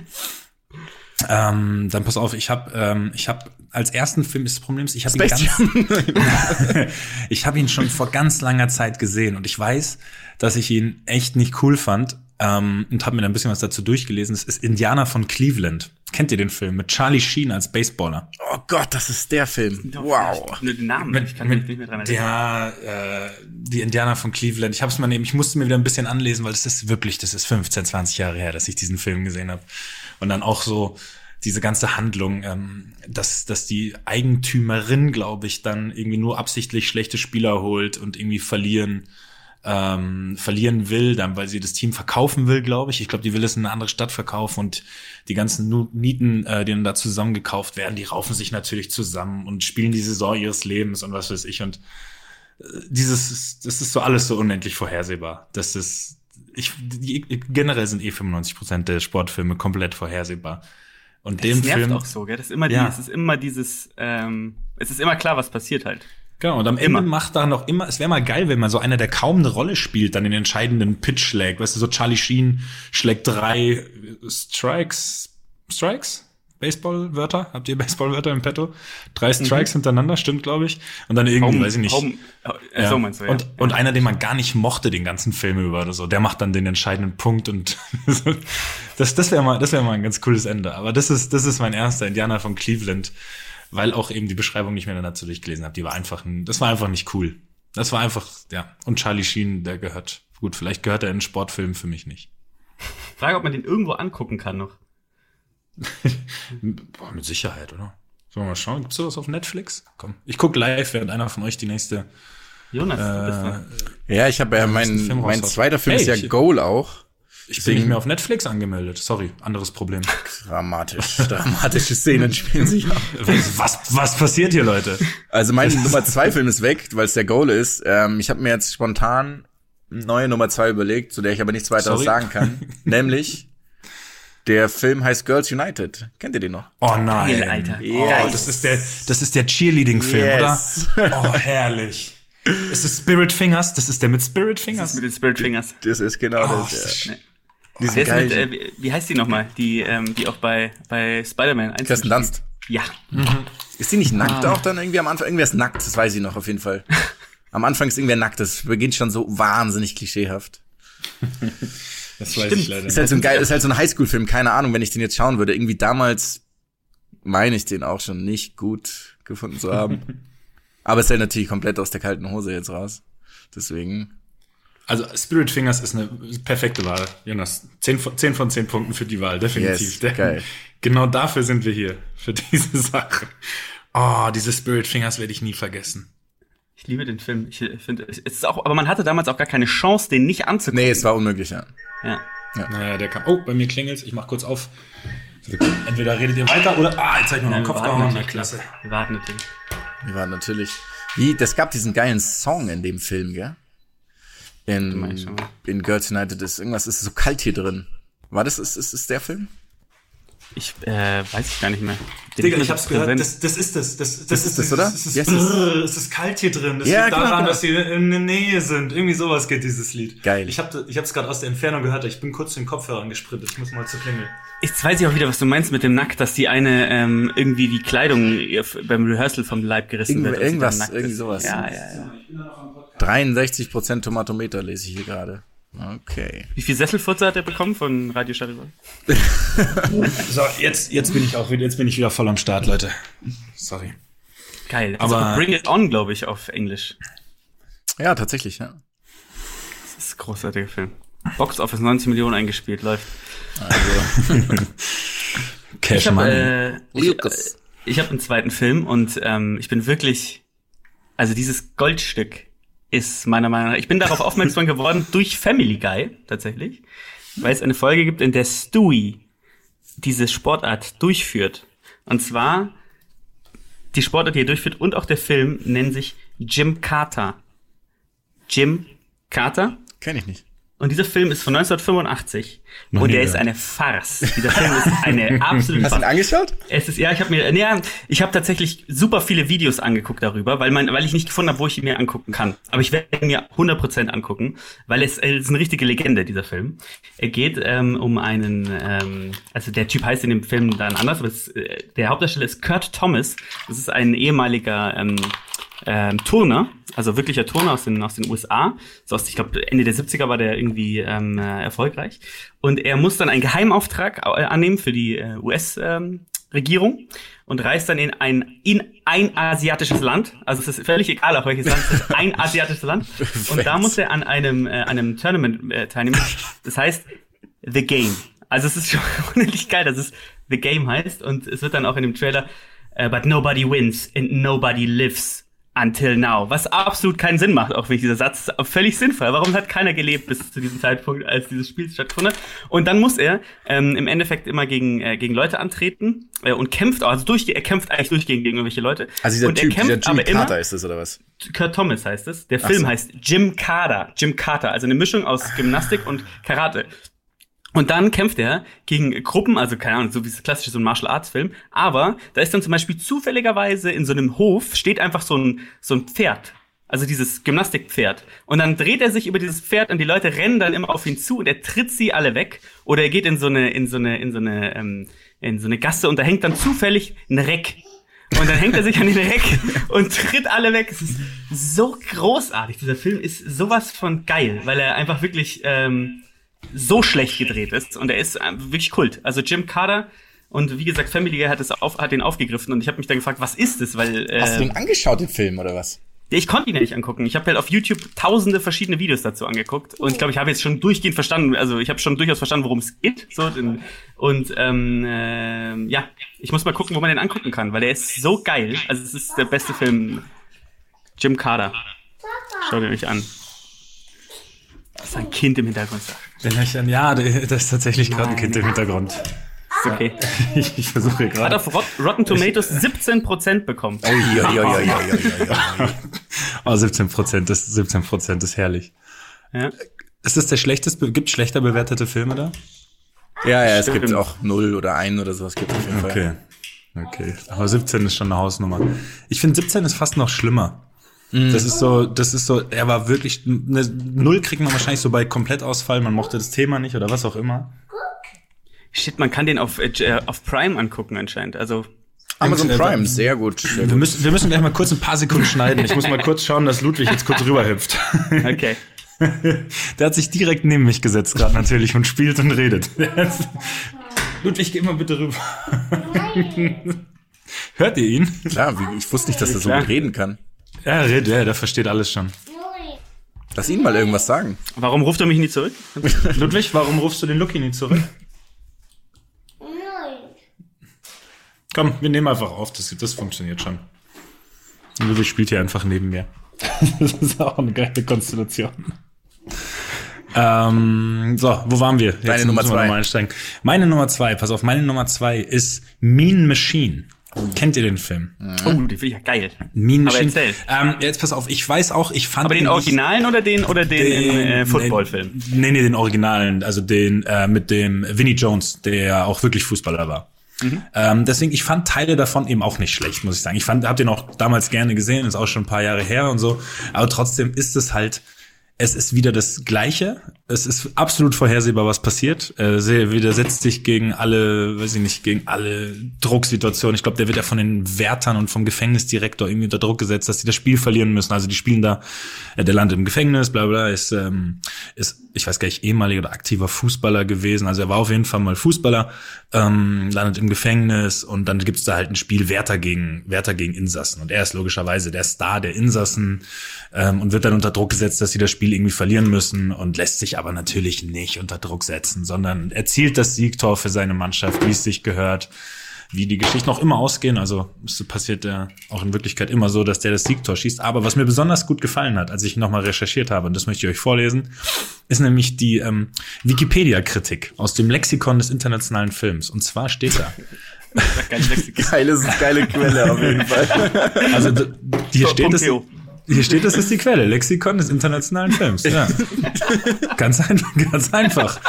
ähm, dann pass auf, ich habe ähm, ich hab als ersten Film ist das Problem, ist, ich habe ihn ganz, *laughs* ich habe ihn schon vor ganz langer Zeit gesehen und ich weiß, dass ich ihn echt nicht cool fand ähm, und habe mir dann ein bisschen was dazu durchgelesen. Es ist Indianer von Cleveland. Kennt ihr den Film mit Charlie Sheen als Baseballer? Oh Gott, das ist der Film. Wow. Nur den Namen, ich kann mich nicht mehr dran erinnern. der, äh, die Indianer von Cleveland. Ich habe es mal nehmen, ich musste mir wieder ein bisschen anlesen, weil das ist wirklich, das ist 15, 20 Jahre her, dass ich diesen Film gesehen habe. Und dann auch so diese ganze Handlung, ähm, dass, dass die Eigentümerin, glaube ich, dann irgendwie nur absichtlich schlechte Spieler holt und irgendwie verlieren ähm, verlieren will, dann weil sie das Team verkaufen will, glaube ich. Ich glaube, die will es in eine andere Stadt verkaufen und die ganzen Nieten, äh, die dann da zusammengekauft werden, die raufen sich natürlich zusammen und spielen die Saison ihres Lebens und was weiß ich. Und äh, dieses, das ist so alles so unendlich vorhersehbar. Das ist, ich, die, generell sind eh 95 Prozent der Sportfilme komplett vorhersehbar. Und Das dem nervt Film, auch so, gell? Das ist immer, die, Ja. es ist immer dieses, ähm, es ist immer klar, was passiert halt. Genau, und am Immer. Ende macht da noch immer, es wäre mal geil, wenn man so einer, der kaum eine Rolle spielt, dann den entscheidenden Pitch schlägt. Weißt du, so Charlie Sheen schlägt drei Strikes, Strikes? Baseballwörter? Habt ihr Baseballwörter im Petto? Drei Strikes hintereinander, stimmt, glaube ich. Und dann irgendwie, weiß ich nicht. Home, äh, Ja. So meinst du, ja. und, und einer, den man gar nicht mochte, den ganzen Film über oder so, der macht dann den entscheidenden Punkt und *laughs* das, das wäre mal, das wäre mal ein ganz cooles Ende. Aber das ist, das ist mein erster Indianer von Cleveland, weil auch eben die Beschreibung nicht mehr dazu durchgelesen habe. Die war einfach, ein, das war einfach nicht cool. Das war einfach, ja. Und Charlie Sheen, der gehört, gut, vielleicht gehört er in einen Sportfilm für mich nicht. Frage, ob man den irgendwo angucken kann noch. *laughs* Boah, mit Sicherheit, oder? Sollen wir mal schauen? Gibt's sowas auf Netflix? Komm, ich guck live, während einer von euch die nächste Jonas, äh, dran. Ja, ich habe ja, mein, Film mein zweiter Film Hey, ist ja ich- Goal auch. Ich bin nicht mehr auf Netflix angemeldet. Sorry, anderes Problem. *laughs* Dramatisch. Dramatische Szenen spielen sich ab. *laughs* Was, was passiert hier, Leute? Also mein Nummer zwei Film ist weg, weil es der Goal ist. Ähm, ich habe mir jetzt spontan eine neue Nummer zwei überlegt, zu der ich aber nichts weiteres Sorry. sagen kann. Nämlich, der Film heißt Girls United. Kennt ihr den noch? Oh nein. Geil, Alter. Oh, Yes. das ist der, das ist der Cheerleading-Film, Yes. oder? *laughs* Oh, herrlich. Ist es Spirit Fingers? Das ist der mit Spirit Das Fingers. ist mit den Spirit Fingers. Das ist genau Oh, das. das Ja. Ist mit, äh, wie, heißt die nochmal? Die, ähm, die auch bei, bei Spider-Man 1 Kirsten Dunst. Ja. Ist die nicht nackt Ah. auch dann irgendwie am Anfang? Irgendwer ist nackt, das weiß ich noch auf jeden Fall. *laughs* Am Anfang ist irgendwer nackt, das beginnt schon so wahnsinnig klischeehaft. *laughs* Das weiß Stimmt. ich leider Ist halt so ein geil, ist halt so ein Highschool-Film, keine Ahnung, wenn ich den jetzt schauen würde. Irgendwie damals meine ich den auch schon nicht gut gefunden zu haben. *laughs* Aber es ist halt natürlich komplett aus der kalten Hose jetzt raus. Deswegen. Also Spirit Fingers ist eine perfekte Wahl, Jonas. Zehn von, zehn von zehn Punkten für die Wahl, definitiv. Yes, geil. Genau dafür sind wir hier, für *laughs* diese Sache. Oh, diese Spirit Fingers werde ich nie vergessen. Ich liebe den Film. Ich finde, es ist auch, aber man hatte damals auch gar keine Chance, den nicht anzugucken. Nee, es war unmöglich, ja. Ja. Naja, der kam. Oh, bei mir klingelt's. Ich mach kurz auf. Entweder redet ihr weiter oder. Ah, jetzt hab ich mir noch den Kopf warten gehauen. Na, klasse. Wir warten natürlich. Wir waren natürlich. Wie, das gab diesen geilen Song in dem Film, gell? In, in Girls United ist irgendwas, ist so kalt hier drin. War das, ist, ist, ist der Film? Ich äh, weiß ich gar nicht mehr. Den Digga, ist ich hab's gehört. Das, das ist das. Das, das, Das ist das, oder? Das ist, Yes, brrr, es ist kalt hier drin. Das Ja, liegt daran, genau. dass sie in der Nähe sind. Irgendwie sowas geht dieses Lied. Geil. Ich habe ich hab's gerade aus der Entfernung gehört. Ich bin kurz den Kopfhörer gesprintet. Ich muss mal zur Klingel. Jetzt weiß ich auch wieder, was du meinst mit dem Nackt, dass die eine ähm, irgendwie die Kleidung beim Rehearsal vom Leib gerissen Irgend- wird. irgendwas, irgendwie ist. sowas. Ja, ja, ja. 63% Tomatometer lese ich hier gerade. Okay. Wie viel Sesselfurze hat er bekommen von Radio Charivari? *laughs* So, jetzt, jetzt bin ich auch wieder, jetzt bin ich wieder voll am Start, Leute. Sorry. Geil. Ist Aber- Bring It On, glaube ich, auf Englisch. Ja, tatsächlich, ja. Das ist Großartiger Film. Box Office 90 Millionen eingespielt, läuft. Also. *laughs* Cash ich habe Money. äh, ich, äh, ich hab einen zweiten Film und ähm, ich bin wirklich, also dieses Goldstück ist meiner Meinung nach, ich bin darauf aufmerksam geworden durch Family Guy tatsächlich, weil es eine Folge gibt, in der Stewie diese Sportart durchführt. Und zwar die Sportart, die er durchführt und auch der Film nennen sich Jim Carter. Jim Carter. Kenn ich nicht. Und dieser Film ist von 1985 Noch und der ist eine Farce. Dieser Film ist eine *laughs* absolute Hast du ihn Farce. angeschaut? Es ist ja, ich habe mir, ja, ich habe tatsächlich super viele Videos angeguckt darüber, weil man, weil ich nicht gefunden habe, wo ich ihn mir angucken kann. Aber ich werde ihn mir 100% angucken, weil es, es ist eine richtige Legende dieser Film. Er geht ähm, um einen, ähm, also der Typ heißt in dem Film dann anders, aber es, äh, der Hauptdarsteller ist Kurt Thomas. Das ist ein ehemaliger ähm, ähm, Turner, also wirklicher Turner aus den, aus den USA. So aus, ich glaube, Ende der 70er war der irgendwie ähm, äh, erfolgreich. Und er muss dann einen Geheimauftrag äh, annehmen für die äh, US-Regierung und reist dann in ein, in ein asiatisches Land. Also es ist völlig egal, auf welches Land, es ist ein *laughs* asiatisches Land. Und da muss er an einem, äh, einem Tournament äh, teilnehmen. Das heißt The Game. Also es ist schon *laughs* unendlich geil, dass es The Game heißt. Und es wird dann auch in dem Trailer äh, But nobody wins and nobody lives until now. Was absolut keinen Sinn macht, auch wenn ich dieser Satz völlig sinnvoll. Warum hat keiner gelebt bis zu diesem Zeitpunkt, als dieses Spiel stattgefunden? Und dann muss er ähm, im Endeffekt immer gegen, äh, gegen Leute antreten äh, und kämpft, also durch, er kämpft eigentlich durchgehend gegen irgendwelche Leute. Also dieser und Typ, er kämpft dieser Jimmy aber immer, Carter ist das, oder was? Kurt Thomas heißt es. Der Film so. heißt Jim Carter. Jim Carter, also eine Mischung aus Gymnastik und Karate. Und dann kämpft er gegen Gruppen, also keine Ahnung, so wie das klassische so ein Martial Arts Film. Aber da ist dann zum Beispiel zufälligerweise in so einem Hof steht einfach so ein, so ein Pferd. Also dieses Gymnastikpferd. Und dann dreht er sich über dieses Pferd und die Leute rennen dann immer auf ihn zu und er tritt sie alle weg. Oder er geht in so eine, in so eine, in so eine, ähm, in so eine Gasse und da hängt dann zufällig ein Reck. Und dann hängt er sich an den Reck *laughs* und tritt alle weg. Es ist so großartig. Dieser Film ist sowas von geil, weil er einfach wirklich ähm, so schlecht gedreht ist. Und er ist äh, wirklich Kult. Also Jim Carter und wie gesagt, Family Guy hat, es auf, hat den aufgegriffen und ich habe mich dann gefragt, was ist es? Weil äh, Hast du den angeschaut, den Film, oder was? ich konnte ihn ja nicht angucken. Ich habe halt auf YouTube tausende verschiedene Videos dazu angeguckt und ich glaube, ich habe jetzt schon durchgehend verstanden, also ich habe schon durchaus verstanden, worum es geht. So, denn, und ähm, ähm, ja, ich muss mal gucken, wo man den angucken kann, weil der ist so geil. Also es ist der beste Film. Jim Carter. Schaut ihn euch an. Das ist ein Kind im Hintergrund. Hör ich an. Ja, da ist tatsächlich gerade ein Kind im Hintergrund. Ist okay. Ich, *laughs* ich versuche Hat gerade. auf Rot Rotten Tomatoes 17% bekommen. Ja, ja, ja, ja, ja, ja. Oh, 17 Prozent, das 17 Prozent ist herrlich. Ja. Ist das der schlechteste, gibt schlechter bewertete Filme da? Ja, ja, es Stimmt. gibt auch null oder ein oder sowas gibt auf jeden Fall. Okay. Okay. Aber 17 ist schon eine Hausnummer. Ich finde 17 ist fast noch schlimmer. Das ist so, das ist so, er war wirklich, eine Null kriegt man wahrscheinlich so bei Komplettausfall, man mochte das Thema nicht oder was auch immer. Shit, man kann den auf, äh, auf Prime angucken anscheinend. Also Amazon Äh, Prime, sehr gut. Sehr Wir gut. müssen, wir müssen gleich mal kurz ein paar Sekunden schneiden. Ich muss mal kurz schauen, dass Ludwig jetzt kurz rüberhüpft. Okay. *laughs* Der hat sich direkt neben mich gesetzt gerade natürlich und spielt und redet. Ludwig, geh mal bitte rüber. Hört ihr ihn? Klar, wie, ich wusste nicht, dass er so gut reden kann. Ja, er redet, ja, der versteht alles schon. Lass ihn mal irgendwas sagen. Warum ruft er mich nie zurück? Ludwig, warum rufst du den Lucky nie zurück? Komm, wir nehmen einfach auf, das, das funktioniert schon. Ludwig spielt hier einfach neben mir. *laughs* Das ist auch eine geile Konstellation. Ähm, so, wo waren wir? Jetzt Deine Nummer müssen wir zwei. Meine Nummer zwei, pass auf, meine Nummer zwei ist Mean Machine. Kennt ihr den Film? Oh, die finde ich ja geil. Mean Aber erzähl. Ähm, jetzt pass auf, ich weiß auch, ich fand Aber den nicht- Originalen oder den oder den, äh, Footballfilm? Nee, nee, den Originalen, also den äh, mit dem Vinnie Jones, der auch wirklich Fußballer war. Ähm, deswegen, ich fand Teile davon eben auch nicht schlecht, muss ich sagen. Ich fand, hab den auch damals gerne gesehen, ist auch schon ein paar Jahre her und so. Aber trotzdem ist es halt, es ist wieder das Gleiche. Es ist absolut vorhersehbar, was passiert. Er widersetzt sich gegen alle, weiß ich nicht, gegen alle Drucksituationen. Ich glaube, der wird ja von den Wärtern und vom Gefängnisdirektor irgendwie unter Druck gesetzt, dass sie das Spiel verlieren müssen. Also die spielen da, äh, der landet im Gefängnis, bla bla, ist, ähm, ist, ich weiß gar nicht, ehemaliger oder aktiver Fußballer gewesen. Also er war auf jeden Fall mal Fußballer, ähm, landet im Gefängnis und dann gibt's da halt ein Spiel Wärter gegen, Wärter gegen Insassen. Und er ist logischerweise der Star der Insassen ähm, und wird dann unter Druck gesetzt, dass sie das Spiel irgendwie verlieren müssen und lässt sich aber natürlich nicht unter Druck setzen, sondern erzielt das Siegtor für seine Mannschaft, wie es sich gehört wie die Geschichten auch immer ausgehen. Also es passiert ja auch in Wirklichkeit immer so, dass der das Siegtor schießt. Aber was mir besonders gut gefallen hat, als ich nochmal recherchiert habe, und das möchte ich euch vorlesen, ist nämlich die ähm, Wikipedia-Kritik aus dem Lexikon des internationalen Films. Und zwar steht da. *laughs* Geile, geile Quelle auf jeden *laughs* Fall. Also hier steht es. Hier steht, das ist die Quelle. Lexikon des internationalen Films. Ja. *laughs* ganz, ein, ganz einfach.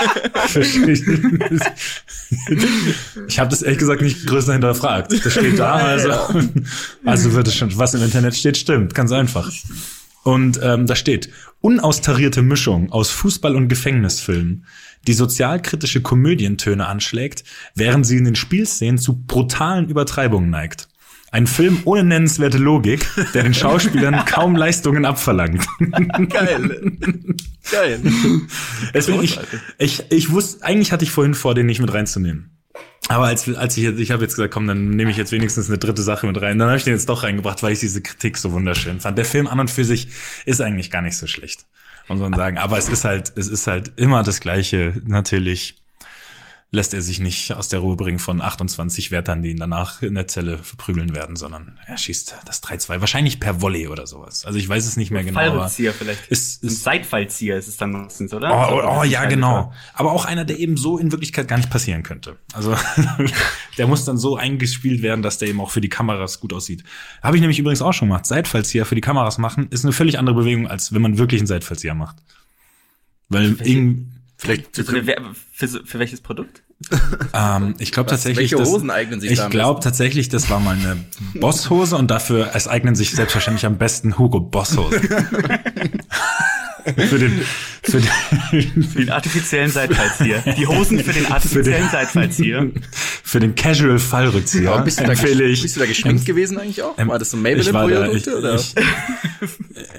Ich habe das ehrlich gesagt nicht größer hinterfragt. Das steht da, also, also wird es schon, was im Internet steht, stimmt. Ganz einfach. Und ähm, da steht, unaustarierte Mischung aus Fußball- und Gefängnisfilmen, die sozialkritische Komödientöne anschlägt, während sie in den Spielszenen zu brutalen Übertreibungen neigt. Ein Film ohne nennenswerte Logik, der den Schauspielern *laughs* kaum Leistungen abverlangt. Geil. Geil. Deswegen, ich, ich, ich wusste, eigentlich hatte ich vorhin vor, den nicht mit reinzunehmen. Aber als, als ich, ich habe jetzt gesagt, komm, dann nehme ich jetzt wenigstens eine dritte Sache mit rein. Dann habe ich den jetzt doch reingebracht, weil ich diese Kritik so wunderschön fand. Der Film an und für sich ist eigentlich gar nicht so schlecht, muss man sagen. Aber es ist halt, es ist halt immer das Gleiche. Natürlich lässt er sich nicht aus der Ruhe bringen von 28 Wärtern, die ihn danach in der Zelle verprügeln werden, sondern er schießt das 3-2, wahrscheinlich per Volley oder sowas. Also ich weiß es nicht mehr genau. Fallrückzieher vielleicht. Ist, ist, Ein Seitfallzieher ist es dann meistens, oder? Oh, So, oh, oh ja, genau. Aber auch einer, der eben so in Wirklichkeit gar nicht passieren könnte. Also *laughs* der muss dann so eingespielt werden, dass der eben auch für die Kameras gut aussieht. Habe ich nämlich übrigens auch schon gemacht. Seitfallzieher für die Kameras machen ist eine völlig andere Bewegung, als wenn man wirklich einen Seitfallzieher macht. Weil irgendwie Vielleicht Für, so eine für, für welches Produkt? Ähm, ich glaube tatsächlich, welche das, Hosen eignen sich ich glaube tatsächlich, das war mal eine Bosshose und dafür es eignen sich selbstverständlich am besten Hugo Bosshosen. *laughs* für den, für den, Für den artifiziellen Seitfallzieher. Die Hosen für den artifiziellen Seitfallzieher. für den Casual Fallrückzieher Aber bist du, da, empfehle ich. bist du da geschminkt gewesen eigentlich auch? Ähm, War das so ich war da, ich, Maybelline-Produkte? oder? ich,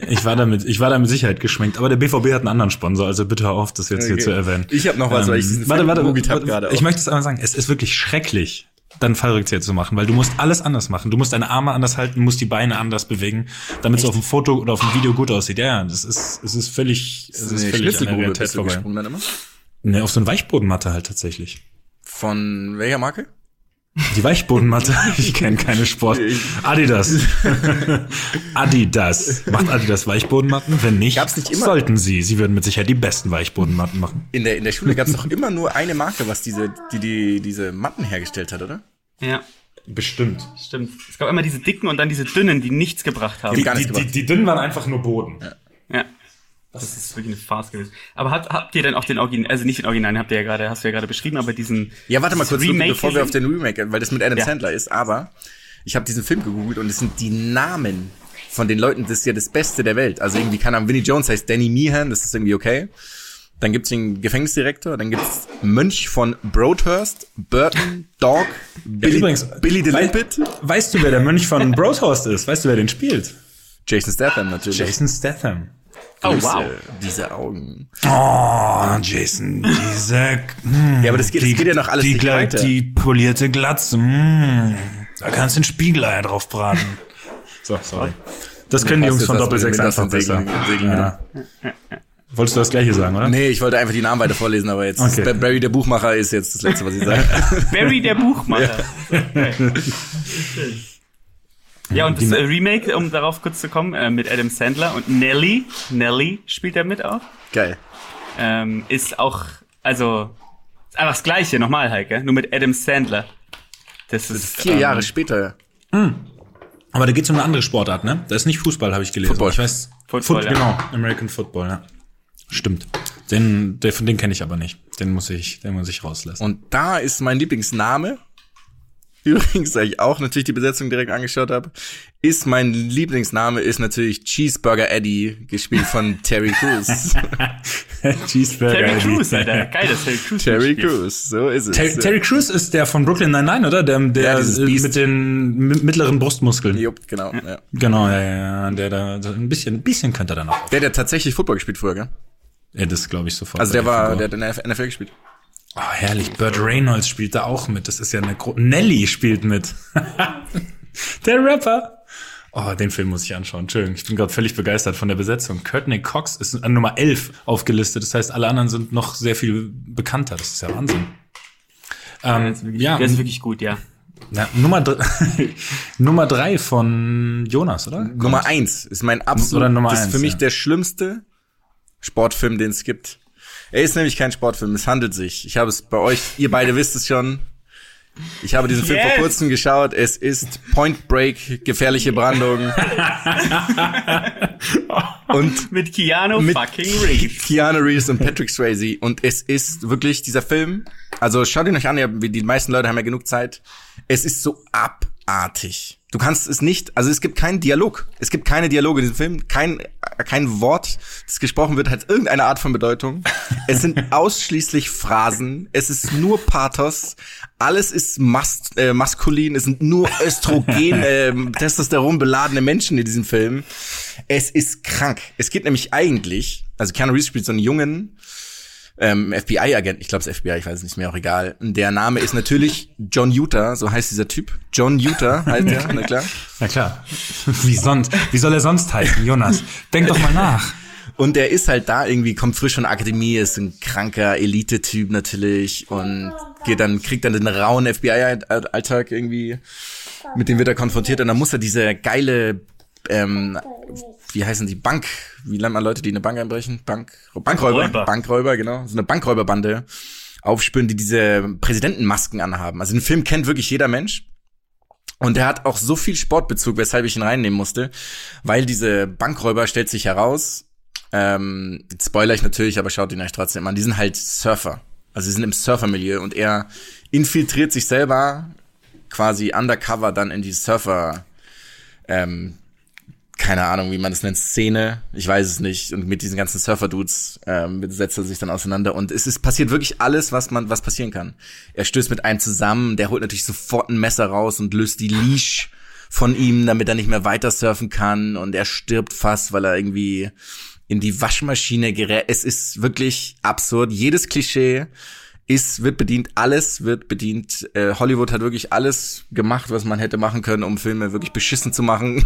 ich war damit, ich war da mit Sicherheit geschminkt, aber der BVB hat einen anderen Sponsor, also bitte hör auf, das jetzt hier Okay. zu erwähnen. Ich hab noch was, weil ich diesen Ähm, warte, warte, warte, gerade auch. Ich möchte es einmal sagen, es ist wirklich schrecklich, dann Fallrückzieher zu machen, weil du musst alles anders machen. Du musst deine Arme anders halten, musst die Beine anders bewegen, damit es auf dem Foto oder auf dem Video gut aussieht. Ja, ja, das ist, es ist völlig, es ist Nee, völlig an der Realität vorbei. Ne, auf so eine Weichbodenmatte halt tatsächlich. Von welcher Marke? Die Weichbodenmatte, *laughs* ich kenne keine Sport. Adidas. *laughs* Adidas. Macht Adidas Weichbodenmatten? Wenn nicht, Gab's nicht immer- sollten sie. Sie würden mit Sicherheit die besten Weichbodenmatten machen. In der, in der Schule gab es doch immer nur eine Marke, was diese, die, die diese Matten hergestellt hat, oder? Ja, Bestimmt. stimmt. Es gab immer diese dicken und dann diese dünnen, die nichts gebracht haben. Die- Die, die, die dünnen waren einfach nur Boden. Ja. Das ist wirklich eine Farce gewesen. Aber habt, habt ihr denn auch den Original, also nicht den Original, habt ihr ja gerade, hast du ja gerade beschrieben, aber diesen. Ja, warte mal kurz, Remake bevor wir auf den Remake, weil das mit Adam Ja. Sandler ist, aber ich habe diesen Film gegoogelt und es sind die Namen von den Leuten, das ist ja das Beste der Welt. Also irgendwie, keine Ahnung, Vinnie Jones heißt Danny Meehan, das ist irgendwie okay. Dann gibt's den Gefängnisdirektor, dann gibt's Mönch von Broadhurst, Burton, Dog, Billy, übrigens, Billy the wei- Limpet, Weißt du, wer der Mönch von Broadhurst ist? Weißt du, wer den spielt? Jason Statham natürlich. Jason Statham. Oh, Grüße, wow. Diese Augen. Oh, Jason, diese. mm, Ja, aber das geht- das geht ja noch alles die, nicht weiter. Die polierte Glatze. Mm, da kannst du ein Spiegeleier drauf braten. *laughs* So, sorry. Das können die Jungs von Doppelsechs einfach besser. Segeln- Segeln Ja. Wolltest du das gleiche sagen, oder? Nee, ich wollte einfach die Namen weiter vorlesen, aber jetzt Okay. ist Barry der Buchmacher ist jetzt das letzte, was ich sage. *laughs* Barry der Buchmacher. Ja, *laughs* und das äh, Remake, um darauf kurz zu kommen, äh, mit Adam Sandler und Nelly, Nelly spielt er mit auch, Geil. ähm, ist auch, also, ist einfach das Gleiche, nochmal, Heike, nur mit Adam Sandler. Das ist, Vier ähm, Jahre später. Aber da geht's um eine andere Sportart, ne? Da ist nicht Fußball, habe ich gelesen. Football. Ich weiß. Football, Foot- ja. Genau, American Football, ja. Stimmt. Den, der, von den kenne ich aber nicht. Den muss ich, den muss ich rauslassen. Und da ist mein Lieblingsname *laughs* übrigens, da ich auch natürlich die Besetzung direkt angeschaut habe, ist mein Lieblingsname ist natürlich Cheeseburger Eddie, gespielt von Terry Crews. *laughs* Cheeseburger. Terry Eddie. Crews, Alter. *laughs* Geil, dass Terry Crews Terry. Crews, so ist es. Terry, Terry Crews ist der von Brooklyn Nine-Nine, oder? Der, der Ja, mit den mi- mittleren Brustmuskeln. Jupp, genau. Ja. Genau, ja, ja, ja. Der da so ein bisschen, ein bisschen könnte er dann auch. Der, der tatsächlich Football gespielt früher, gell? Ja, das glaube ich sofort. Also der war, der hat in der NFL gespielt. Oh, herrlich. Burt Reynolds spielt da auch mit. Das ist ja eine Gro Nelly spielt mit. *laughs* der Rapper. Oh, den Film muss ich anschauen. Entschuldigung, ich bin gerade völlig begeistert von der Besetzung. Courtney Cox ist an Nummer 11 aufgelistet. Das heißt, alle anderen sind noch sehr viel bekannter. Das ist ja Wahnsinn. Ähm, ist wirklich, ja, der ist wirklich gut, ja. ja, Nummer, dr *laughs* Nummer drei von Jonas, oder? Nummer eins ist mein absolut, Oder Nummer das ist eins, für mich ja. der schlimmste Sportfilm, den es gibt. Er ist nämlich kein Sportfilm, es handelt sich. Ich habe es bei euch, ihr beide wisst es schon. Ich habe diesen Film Yes. vor kurzem geschaut. Es ist Point Break, gefährliche Brandung. *laughs* und Mit Keanu Mit- fucking Reeves. Keanu Reeves und Patrick Swayze. Und es ist wirklich dieser Film. Also schaut ihn euch an, die meisten Leute haben ja genug Zeit. Es ist so abartig. Du kannst es nicht, also es gibt keinen Dialog. Es gibt keine Dialoge in diesem Film. Kein, kein Wort, das gesprochen wird, hat irgendeine Art von Bedeutung. *laughs* Es sind ausschließlich Phrasen. Es ist nur Pathos. Alles ist mas äh, maskulin. Es sind nur Östrogen, *laughs* äh, Testosteron beladene Menschen in diesem Film. Es ist krank. Es geht nämlich eigentlich, also Keanu Reeves spielt so einen jungen ähm, FBI-Agent, ich glaube es FBI, ich weiß es nicht mehr, auch egal. Der Name ist natürlich John Utah, so heißt dieser Typ. John Utah heißt er, na klar. Na klar. Wie sonst? Wie soll er sonst heißen, Jonas? Denk doch mal nach. Und der ist halt da irgendwie, kommt frisch von der Akademie, ist ein kranker Elite-Typ natürlich und geht dann, kriegt dann den rauen FBI-Alltag irgendwie, mit dem wird er konfrontiert und dann muss er diese geile, ähm, wie heißen die, Bank, wie nennt man Leute, die eine Bank einbrechen? Bank, Bankräuber, Bankräuber. Bankräuber, genau, so eine Bankräuberbande aufspüren, die diese Präsidentenmasken anhaben. Also den Film kennt wirklich jeder Mensch. Und er hat auch so viel Sportbezug, weshalb ich ihn reinnehmen musste, weil diese Bankräuber stellt sich heraus, ähm, spoiler ich natürlich, aber schaut ihn euch trotzdem an, die sind halt Surfer. Also sie sind im Surfermilieu und er infiltriert sich selber quasi undercover dann in die Surfer, ähm, keine Ahnung, wie man das nennt, Szene, ich weiß es nicht. Und mit diesen ganzen Surfer-Dudes ähm, setzt er sich dann auseinander. Und es ist passiert wirklich alles, was man, was passieren kann. Er stößt mit einem zusammen, der holt natürlich sofort ein Messer raus und löst die Leash von ihm, damit er nicht mehr weiter surfen kann. Und er stirbt fast, weil er irgendwie in die Waschmaschine gerät. Es ist wirklich absurd. Jedes Klischee ist, wird bedient, alles wird bedient. Äh, Hollywood hat wirklich alles gemacht, was man hätte machen können, um Filme wirklich beschissen zu machen.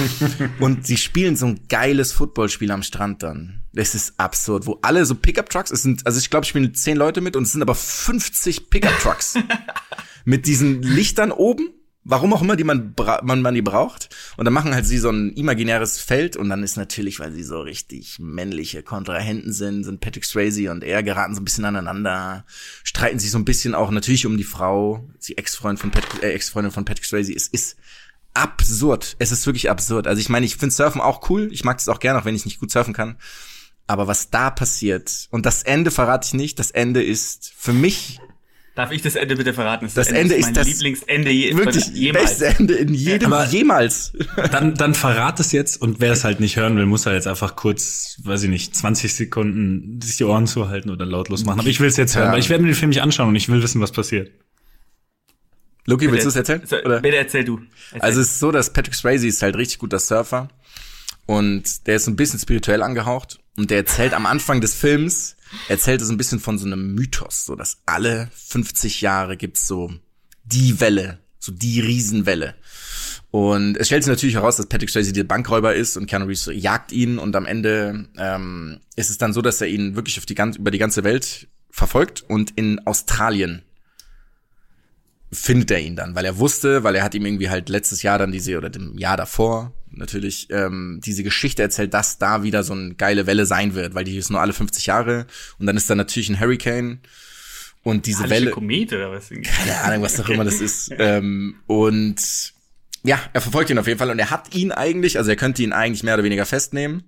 *laughs* Und sie spielen so ein geiles Footballspiel am Strand dann. Das ist absurd, wo alle so Pickup-Trucks, es sind, also ich glaube, spielen zehn Leute mit und es sind aber 50 Pickup-Trucks. *laughs* mit diesen Lichtern oben, warum auch immer, die man, man, man die braucht. Und dann machen halt sie so ein imaginäres Feld und dann ist natürlich, weil sie so richtig männliche Kontrahenten sind, sind Patrick Swayze und er geraten so ein bisschen aneinander, streiten sich so ein bisschen auch natürlich um die Frau, die Ex-Freund von Patrick, äh, Ex-Freundin von Patrick Swayze. Es ist absurd. Es ist wirklich absurd. Also ich meine, ich finde Surfen auch cool. Ich mag es auch gerne, auch wenn ich nicht gut surfen kann. Aber was da passiert, und das Ende verrate ich nicht, das Ende ist für mich Darf ich das Ende bitte verraten? Das Ende ist mein das- Lieblingsende je, wirklich jemals. beste Ende in jedem, Aber- jemals. *laughs* Dann, dann verrat es jetzt und wer es halt nicht hören will, muss halt jetzt einfach kurz, weiß ich nicht, 20 Sekunden sich die Ohren zuhalten oder lautlos machen. Aber ich will es jetzt hören, Ja. weil ich werde mir den Film nicht anschauen und ich will wissen, was passiert. Luki, willst du es erzählen? So, Oder? Bitte erzähl du. Erzähl. Also es ist so, dass Patrick Swayze ist halt richtig guter Surfer und der ist so ein bisschen spirituell angehaucht und der erzählt am Anfang des Films, erzählt er so ein bisschen von so einem Mythos, so dass alle 50 Jahre gibt's so die Welle, so die Riesenwelle. Und es stellt sich natürlich heraus, dass Patrick Swayze der Bankräuber ist und Keanu Reeves jagt ihn und am Ende ähm, ist es dann so, dass er ihn wirklich auf die ganz, über die ganze Welt verfolgt und in Australien findet er ihn dann, weil er wusste, weil er hat ihm irgendwie halt letztes Jahr dann diese oder dem Jahr davor natürlich ähm, diese Geschichte erzählt, dass da wieder so eine geile Welle sein wird, weil die ist nur alle 50 Jahre und dann ist da natürlich ein Hurricane und diese Hadische Welle Komet oder was? *laughs* keine Ahnung, was auch immer das ist. *laughs* Ähm, und ja, er verfolgt ihn auf jeden Fall und er hat ihn eigentlich, also er könnte ihn eigentlich mehr oder weniger festnehmen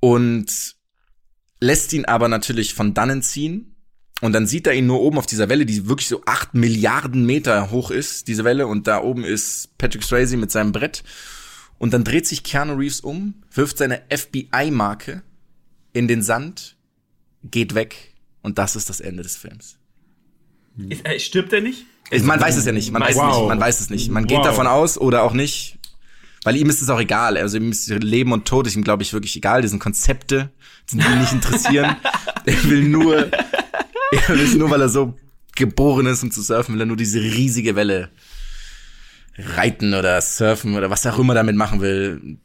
und lässt ihn aber natürlich von dannen ziehen. und dann sieht er ihn nur oben auf dieser Welle, die wirklich so acht Milliarden Meter hoch ist, diese Welle. Und da oben ist Patrick Swayze mit seinem Brett. Und dann dreht sich Keanu Reeves um, wirft seine FBI-Marke in den Sand, geht weg. Und das ist das Ende des Films. Ist, äh, stirbt er nicht? Man weiß es ja nicht. Man weiß, Wow. nicht. man weiß es nicht. Man geht Wow. davon aus oder auch nicht. Weil ihm ist es auch egal. Also ihm ist Leben und Tod ist ihm, glaube ich, wirklich egal. Das sind Konzepte, die ihn nicht interessieren. *laughs* er will nur, er will es nur, weil er so geboren ist, um zu surfen, will er nur diese riesige Welle reiten oder surfen oder was auch immer damit machen will.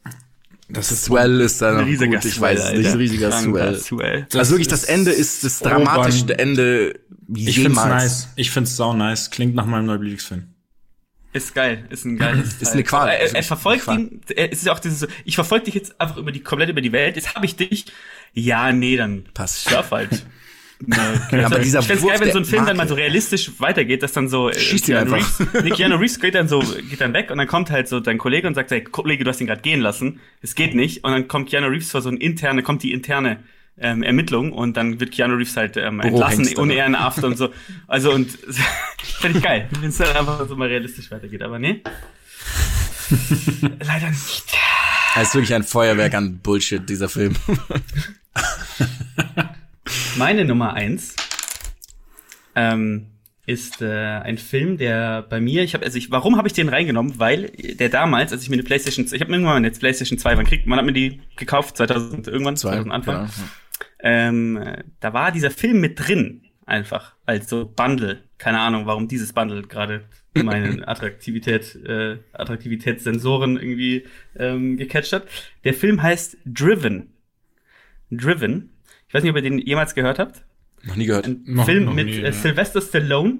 Das Swell ist da noch Ein riesiger gut, ich weiß es Swell, nicht, Alter. riesiger Swell. Swell. Also wirklich, das Ende ist das dramatischste Ende Ich find's jemals. nice. Ich find's sau nice. Klingt nach meinem Lieblingsfilm. Ist geil, ist ein geiles Ist eine Qual. Er, Ist er, er verfolgt ihn, er, es ist ja auch dieses so, ich verfolge dich jetzt einfach über die, komplett über die Welt, jetzt habe ich dich. Ja, nee, dann Passt. surf halt. Okay. Ja, *laughs* aber dieser ich find's Wurf geil, wenn so ein Film dann mal Marke. so realistisch weitergeht, dass dann so äh, Schießt ihn Keanu einfach. Reeves, nee, Keanu *laughs* Reeves geht dann so geht dann weg und dann kommt halt so dein Kollege und sagt, hey, Kollege, du hast ihn gerade gehen lassen, es geht nicht und dann kommt Keanu Reeves vor so ein interne, kommt die interne ähm, Ermittlung und dann wird Keanu Reeves halt ähm, entlassen, unehrenhaft und so. *laughs* Also und finde ich geil, wenn es dann einfach so mal realistisch weitergeht, aber nee. Leider nicht. Es ist wirklich ein Feuerwerk an Bullshit, dieser Film. Meine Nummer eins ähm, ist äh, ein Film, der bei mir, ich habe, also ich, warum habe ich den reingenommen? Weil der damals, als ich mir eine PlayStation, ich habe mir irgendwann eine PlayStation 2, wann kriegt, man hat mir die gekauft, 2000 irgendwann, 2000 Anfang. genau. Ähm, äh, da war dieser Film mit drin, einfach als so Bundle. Keine Ahnung, warum dieses Bundle gerade meine *laughs* Attraktivität, äh, Attraktivitätssensoren irgendwie ähm, gecatcht hat. Der Film heißt Driven. Driven. Ich weiß nicht, ob ihr den jemals gehört habt. Noch nie gehört. Ein Noch- Film noch mit nie, äh, ja. Sylvester Stallone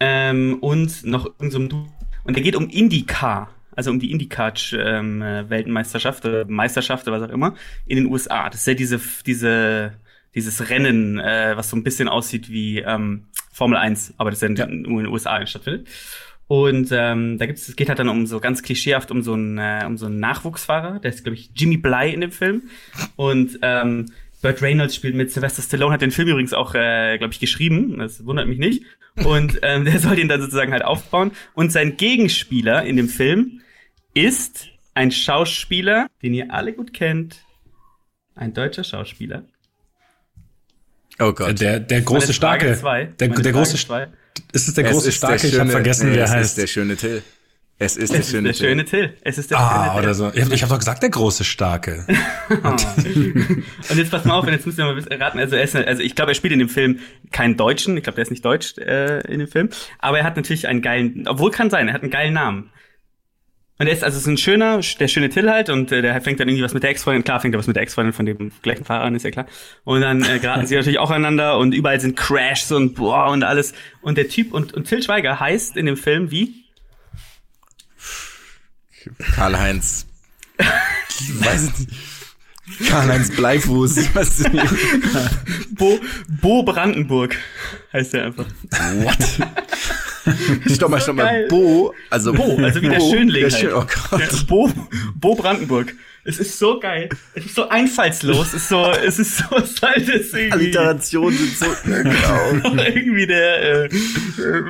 ähm, und noch irgendeinem so und der geht um IndyCar, also um die IndyCar ähm, äh, Meisterschaft oder was auch immer in den USA. Das ist ja diese diese dieses Rennen, äh, was so ein bisschen aussieht wie ähm, Formel 1, aber das ja, Ja. nur in den USA stattfindet. Und ähm, da gibt's, es geht halt dann um so ganz klischeehaft um so einen äh, um so einen Nachwuchsfahrer, der ist glaube ich Jimmy Bly in dem Film und ähm, Burt Reynolds spielt mit Sylvester Stallone hat den Film übrigens auch äh, glaube ich geschrieben, das wundert mich nicht und ähm, *laughs* der soll den dann sozusagen halt aufbauen und sein Gegenspieler in dem Film ist ein Schauspieler, den ihr alle gut kennt, ein deutscher Schauspieler. Oh Gott. Der, der große Starke. zwei. Der, der große, zwei. ist es der Es große ist der Starke? ich habe schöne- vergessen, nee, er es heißt. ist der schöne Till. Es ist der Es ist schöne der Till. schöne Till. Es ist der schöne Ah, Till. oder so. Ich habe hab doch gesagt, der große Starke. *laughs* *laughs* Und jetzt pass mal auf, und jetzt müsst ihr mal wissen- raten. Also, er ist, also ich glaube, er spielt in dem Film keinen Deutschen. Ich glaube, der ist nicht deutsch äh, in dem Film. Aber er hat natürlich einen geilen, obwohl kann sein, er hat einen geilen Namen. Und er ist also so ein schöner, der schöne Till halt und äh, der fängt dann irgendwie was mit der Ex-Freundin, klar fängt er was mit der Ex-Freundin von dem gleichen Fahrer an, ist ja klar. Und dann äh, geraten sie *laughs* natürlich auch aneinander und überall sind Crashs und boah und alles. Und der Typ und, und Till Schweiger heißt in dem Film wie? Karl-Heinz. Weiß nicht. Karl-Heinz Bleifuß. Ich *laughs* weiß nicht. Bo, Bo Brandenburg heißt er einfach. What? Stopp mal, stopp mal. Bo, also Bo, also wie der Schönling Der halt. Schön, oh Gott. Ja, Bo, Bo Brandenburg. Es ist so geil. Es ist so einfallslos. Es ist so, es ist so, es ist halt das irgendwie, Alliterationen sind so, *laughs* genau. irgendwie der, äh, äh,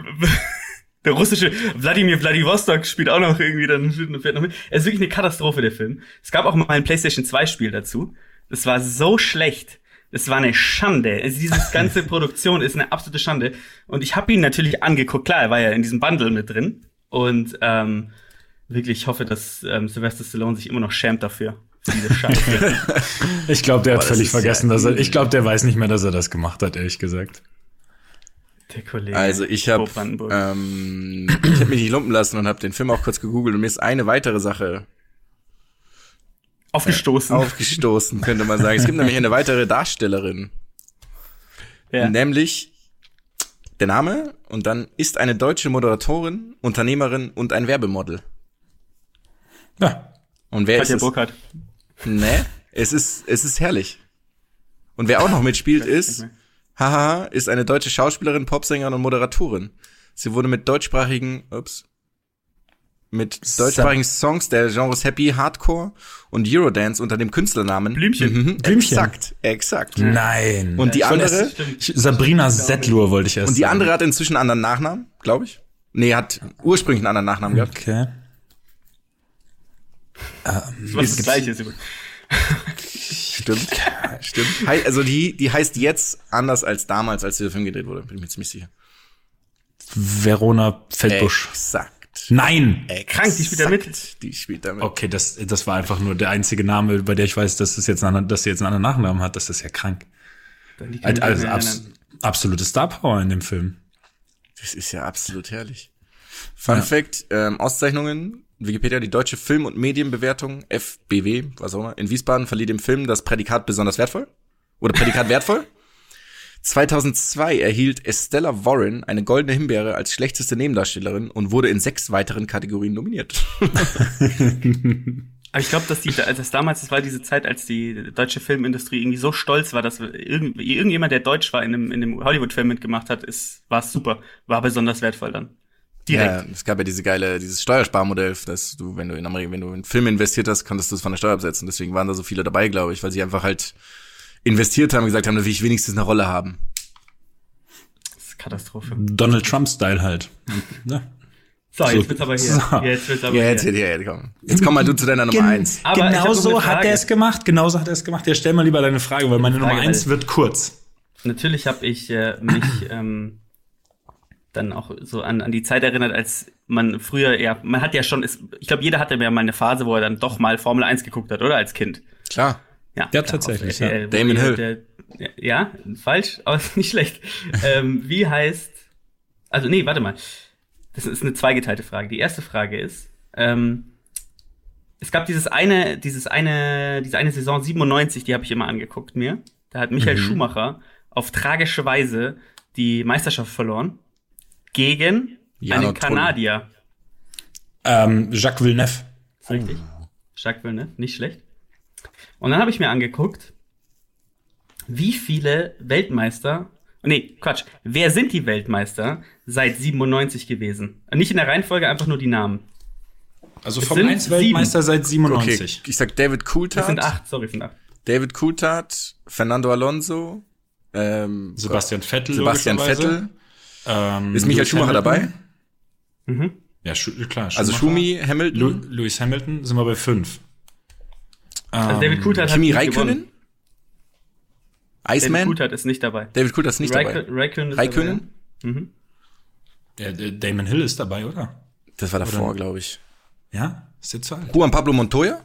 der russische Wladimir Vladivostok spielt auch noch irgendwie dann fährt noch mit. Es ist wirklich eine Katastrophe, der Film. Es gab auch mal ein PlayStation 2 Spiel dazu. Das war so schlecht. Es war eine Schande. Also diese *laughs* ganze Produktion ist eine absolute Schande. Und ich habe ihn natürlich angeguckt. Klar, er war ja in diesem Bundle mit drin. Und ähm, wirklich, ich hoffe, dass ähm, Sylvester Stallone sich immer noch schämt dafür. *laughs* Ich glaube, der hat das völlig ist ja vergessen, dass er. Ich glaube, der weiß nicht mehr, dass er das gemacht hat, ehrlich gesagt. Der Kollege. Also ich habe ähm, ich habe mich nicht lumpen lassen und habe den Film auch kurz gegoogelt und mir ist eine weitere Sache Aufgestoßen. aufgestoßen, könnte man sagen. Es gibt nämlich eine weitere Darstellerin, ja. nämlich der Name und dann ist eine deutsche Moderatorin, Unternehmerin und ein Werbemodel. Ja. Und wer Katja ist es? Burkhardt. Nee, es ist es ist herrlich. Und wer auch noch mitspielt ist haha, ist eine deutsche Schauspielerin, Popsängerin und Moderatorin. Sie wurde mit deutschsprachigen, ups, mit deutschsprachigen Songs der Genres Happy, Hardcore und Eurodance unter dem Künstlernamen Blümchen. Mhm, Blümchen. Exakt, exakt. Nein. Und die Ich wollte andere- ich, Sabrina Settlur wollte ich erst Und die sagen. andere hat inzwischen einen anderen Nachnamen, glaube ich. Nee, hat ursprünglich einen anderen Nachnamen gehabt. Okay. Was das gleiche ist. übrigens. *laughs* Stimmt. Stimmt. Also die, die heißt jetzt anders als damals, als der Film gedreht wurde. Bin ich mir ziemlich sicher. Verona Feldbusch. Exakt. Nein. Krank, die spielt da mit. Exakt. Die spielt damit. Okay, das, das war einfach nur der einzige Name, bei der ich weiß, dass es jetzt einen, anderen- dass sie jetzt einen anderen Nachnamen hat. Das ist ja krank. Also mir abs absolute Star Power in dem Film. Das ist ja absolut herrlich. Fun Fact, ähm, Auszeichnungen, Wikipedia, die deutsche Film- und Medienbewertung, FBW, was auch immer, in Wiesbaden verlieh dem Film das Prädikat besonders wertvoll. Oder Prädikat *laughs* wertvoll. 2002 erhielt Estella Warren eine goldene Himbeere als schlechteste Nebendarstellerin und wurde in sechs weiteren Kategorien nominiert. *laughs* Aber ich glaube, dass die, dass damals, das war diese Zeit, als die deutsche Filmindustrie irgendwie so stolz war, dass irgend, irgendjemand, der deutsch war, in einem, in einem Hollywood-Film mitgemacht hat, ist, war super, war besonders wertvoll dann. Direkt. Ja, es gab ja diese geile, dieses Steuersparmodell, dass du, wenn du in Amerika, wenn du in Film investiert hast, konntest du es von der Steuer absetzen. Deswegen waren da so viele dabei, glaube ich, weil sie einfach halt investiert haben und gesagt haben, da will ich wenigstens eine Rolle haben. Das ist Katastrophe. Donald Trump-Style halt. *laughs* Ne? So, jetzt wird's aber hier. So. Jetzt wird's aber Ja, jetzt, hier. ja, komm. Jetzt komm mal du zu deiner Nummer eins. Aber ich hab genau noch so eine hat er es gemacht. Genauso hat er es gemacht. Ja, stell mal lieber deine Frage, weil meine Frage, Nummer eins wird kurz. Natürlich habe ich äh, mich *clears throat* ähm, dann auch so an, an die Zeit erinnert, als man früher, ja, man hat ja schon, ist, ich glaube, jeder hatte ja mal eine Phase, wo er dann doch mal Formel 1 geguckt hat, oder? Als Kind. Klar. Ja, Ja, klar, tatsächlich, auf ja. Wo Damon Hill. Der, ja, falsch, *laughs* aber nicht schlecht. ähm, wie heißt, also nee, warte mal. Das ist eine zweigeteilte Frage. Die erste Frage ist, ähm, es gab dieses eine, dieses eine, diese eine Saison 97, die habe ich immer angeguckt mir. Da hat Michael Schumacher auf tragische Weise die Meisterschaft verloren Gegen einen Trulli. Kanadier. Ähm, Jacques Villeneuve. Richtig. Jacques Villeneuve, nicht schlecht. Und dann habe ich mir angeguckt, wie viele Weltmeister, nee, Quatsch, wer sind die Weltmeister seit 97 gewesen? Nicht in der Reihenfolge, einfach nur die Namen. Also Es sind 1 Weltmeister seit Okay, 97. ich sag David Das Coulthard. sind acht, sorry, sind acht. David Coulthard, Fernando Alonso, ähm, Sebastian Vettel. Sebastian. Vettel. Ähm, Ist Michael Lewis Schumacher dabei? Mhm. Ja, Schu klar. Also Schumacher. Schumi, Hamilton, Lu Lewis Hamilton sind wir bei fünf. Also David Coulthard hat Kimi nicht Räikkönen, gewonnen. David Iceman. Coulthard ist nicht dabei. David Coulthard ist nicht Raikö- dabei. Raikkonen ist dabei. Mhm. Ja, der Damon Hill ist dabei, oder? Das war davor, glaube ich. Ja? Ist jetzt so alt? Juan Pablo Montoya?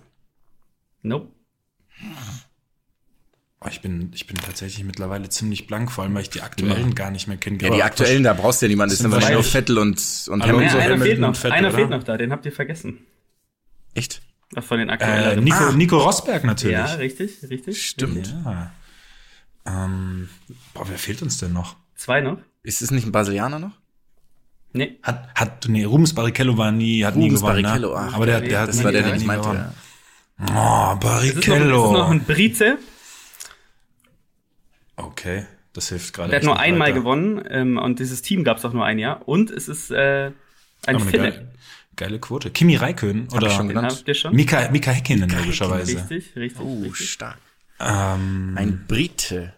Nope. Oh, ich, bin, ich bin tatsächlich mittlerweile ziemlich blank, vor allem, weil ich die aktuellen gar nicht mehr kenne. Ja, die aktuellen, da brauchst du ja niemanden. Das sind wahrscheinlich nur Vettel und, und Alonso, Ja, Hamilton. einer fehlt noch. und Vettel, einer oder? fehlt noch da, den habt ihr vergessen. Echt? Ach, Von den Äh, aktuellen. Nico, Ah. Nico Rosberg natürlich. ja, richtig, richtig. Stimmt. Ja. Ähm, boah, wer fehlt uns denn noch? Zwei noch? Ist es nicht ein Brasilianer noch? Nee. Hat, hat, nee, Rubens Barrichello war nie, hat nie Rubens gewonnen. Barrichello, ne? ach, Aber der, nee, der hat Das nie, war der, ich nie meinte. gewonnen. Ja. Oh, Es ist, noch, es Barrichello. ist noch ein Brite, okay, das hilft gerade. der hat nur einmal weiter. gewonnen ähm, und dieses Team gab es auch nur ein Jahr. Und es ist äh, ein Aber eine Finne. geile, geile Quote. Kimi Räikkönen oder ich schon genannt. habt ihr schon? Mika, Mika Häkkinen logischerweise. Richtig, richtig, Oh, richtig. stark. Ähm, Ein Brite.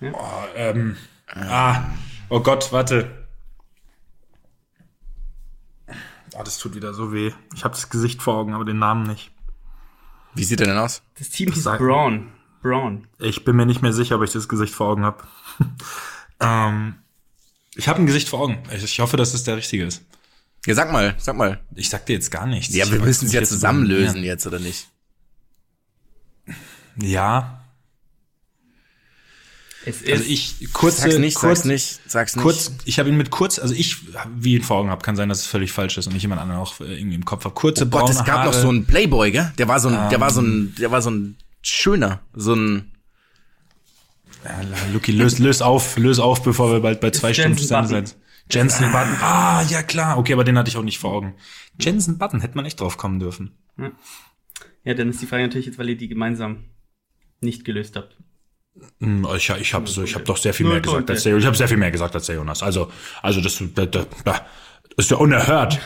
oh, ähm, ah, oh Gott, warte. Ah, das tut wieder so weh. Ich habe das Gesicht vor Augen, aber den Namen nicht. Wie sieht er denn aus? Das Team hieß Sag- Braun. Braun. Ich bin mir nicht mehr sicher, ob ich das Gesicht vor Augen habe. *laughs* ähm, ich habe ein Gesicht vor Augen. Ich, ich hoffe, dass es der richtige ist. Ja, sag mal, sag mal. Ich sag dir jetzt gar nichts. Ja, wir müssen es ja jetzt zusammenlösen über- jetzt, oder nicht? Ja, Es ist also ich kurze, Sag's nicht, kurz, sag's nicht, sag's nicht. Kurz, ich habe ihn mit kurz, also ich, wie ihn vor Augen habe, kann sein, dass es völlig falsch ist und ich jemand anderen auch äh, irgendwie im Kopf habe. Kurze oh Gott, braune es gab Haare. noch so einen Playboy, gell? Der war so ein, der war so ein, der war so ein schöner, so ein, Ja, Lucky, löst, löst auf, löst auf, bevor wir bald bei zwei Jensen Stunden zusammen sind. Jensen Button. Ah, ja klar. Okay, aber den hatte ich auch nicht vor Augen. Jensen Button hätte man echt drauf kommen dürfen. ja, dann ist die Frage natürlich jetzt, weil ihr die gemeinsam nicht gelöst habt. Hm, Ich, ich habe so, ich habe doch sehr viel mehr gesagt als der, ich habe sehr viel mehr gesagt als der Jonas. Also, also das, da, da, da, Das ist ja unerhört.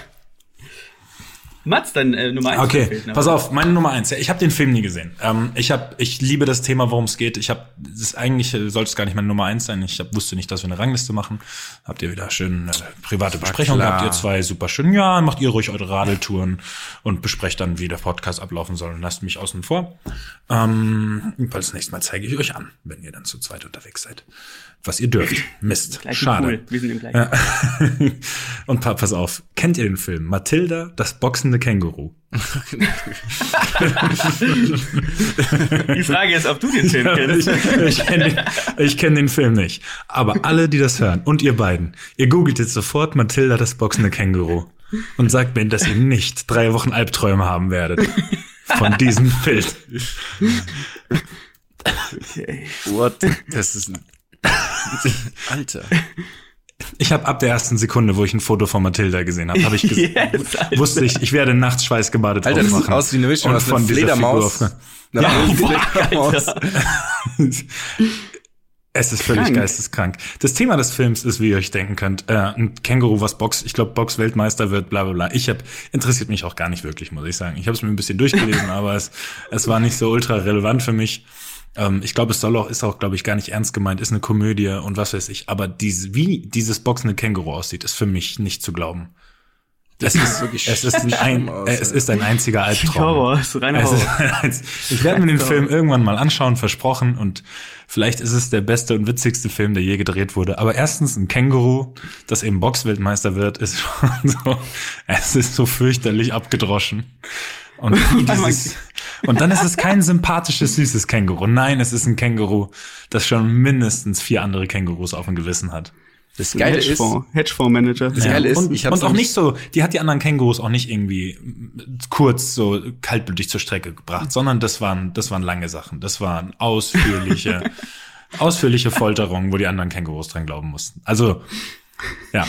Mats, dann äh, Nummer eins. Okay, fehlt noch. pass auf, meine Nummer eins. Ja, ich habe den Film nie gesehen. Ähm, ich habe, ich liebe das Thema, worum es geht. Ich habe, eigentlich äh, sollte es gar nicht meine Nummer eins sein. Ich hab, wusste nicht, dass wir eine Rangliste machen. Habt ihr wieder schön äh, private Besprechungen gehabt, ihr zwei super schön. Ja, macht ihr ruhig eure Radeltouren und besprecht dann, wie der Podcast ablaufen soll und lasst mich außen vor. Ähm, weil das nächste Mal zeige ich euch an, wenn ihr dann zu zweit unterwegs seid. Was ihr dürft. *laughs* Mist. Gleich Schade. Cool. Wir sind im gleichen. Ja. *laughs* Und pa pass auf, kennt ihr den Film Matilda, das boxende Känguru? Die Frage ist, ob du den Film kennst. ich ich kenne den, kenn den Film nicht. Aber alle, die das hören, und ihr beiden, ihr googelt jetzt sofort Matilda, das boxende Känguru. Und sagt mir, dass ihr nicht drei Wochen Albträume haben werdet. Von diesem Film. What? Das ist ein Alter. Ich habe ab der ersten Sekunde, wo ich ein Foto von Matilda gesehen habe, habe ich *laughs* Yes, wusste ich, ich werde nachts schweißgebadet Alter, das sieht aus wie eine Mischung Und von dieser Fledermaus. Figur Ja, *laughs* Fledermaus. Es ist völlig Krank. geisteskrank. Das Thema des Films ist, wie ihr euch denken könnt, äh, ein Känguru, was Box, ich glaube, Box-Weltmeister wird, bla bla bla. Ich habe interessiert mich auch gar nicht wirklich, muss ich sagen. Ich habe es mir ein bisschen durchgelesen, *laughs* aber es, es war nicht so ultra relevant für mich. Ähm, ich glaube, es soll auch, ist auch, glaube ich, gar nicht ernst gemeint, ist eine Komödie und was weiß ich. Aber diese, wie dieses boxende Känguru aussieht, ist für mich nicht zu glauben. Es ist wirklich es ist ein, ein aus, es ist ein einziger Albtraum. Horror, ist reiner Es ist ein ich werde mir den Film irgendwann mal anschauen, versprochen. Und vielleicht ist es der beste und witzigste Film, der je gedreht wurde. Aber erstens, ein Känguru, das eben Boxweltmeister wird, ist *laughs* schon so, es ist so fürchterlich abgedroschen. Und, *laughs* dieses, und dann ist es kein sympathisches, süßes Känguru. Nein, es ist ein Känguru, das schon mindestens vier andere Kängurus auf dem Gewissen hat. Das Geile ist, Hedgefonds, Hedgefondsmanager. Das Geile ist, und, ich hab's und auch nicht so, die hat die anderen Kängurus auch nicht irgendwie kurz so kaltblütig zur Strecke gebracht, sondern das waren, das waren lange Sachen. Das waren ausführliche, *laughs* ausführliche Folterungen, wo die anderen Kängurus dran glauben mussten. Also, ja,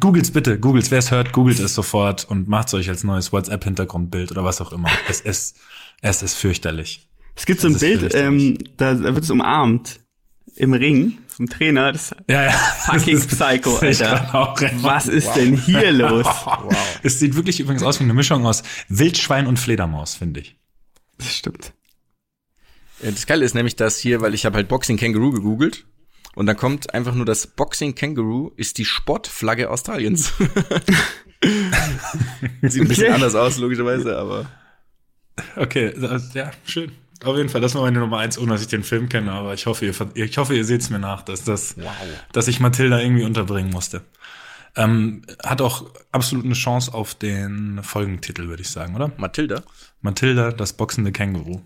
googelt's bitte, googelt's, wer es hört, googelt es sofort und macht's euch als neues WhatsApp-Hintergrundbild oder was auch immer. Es ist, es ist fürchterlich. Es gibt so ein Bild, ähm, da, wird es umarmt im Ring vom Trainer. Das Ja, ja. Fucking Das ist- Psycho, *laughs* Alter. Was ist denn hier *laughs* los? Es sieht wirklich übrigens aus wie eine Mischung aus Wildschwein und Fledermaus, finde ich. Das stimmt. Das Geile ist nämlich, dass hier, weil ich habe halt Boxing Kangaroo gegoogelt und dann kommt einfach nur das Boxing Kangaroo ist die Sportflagge Australiens. *laughs* Sieht ein bisschen Okay. anders aus, logischerweise, aber Okay, das, ja, schön. Auf jeden Fall, das war meine Nummer eins, ohne dass ich den Film kenne, aber ich hoffe, ihr, ich hoffe, ihr seht es mir nach, dass das, dass ich Matilda irgendwie unterbringen musste. Ähm, hat auch absolut eine Chance auf den Folgentitel, würde ich sagen, oder? Matilda. Matilda, das boxende Känguru.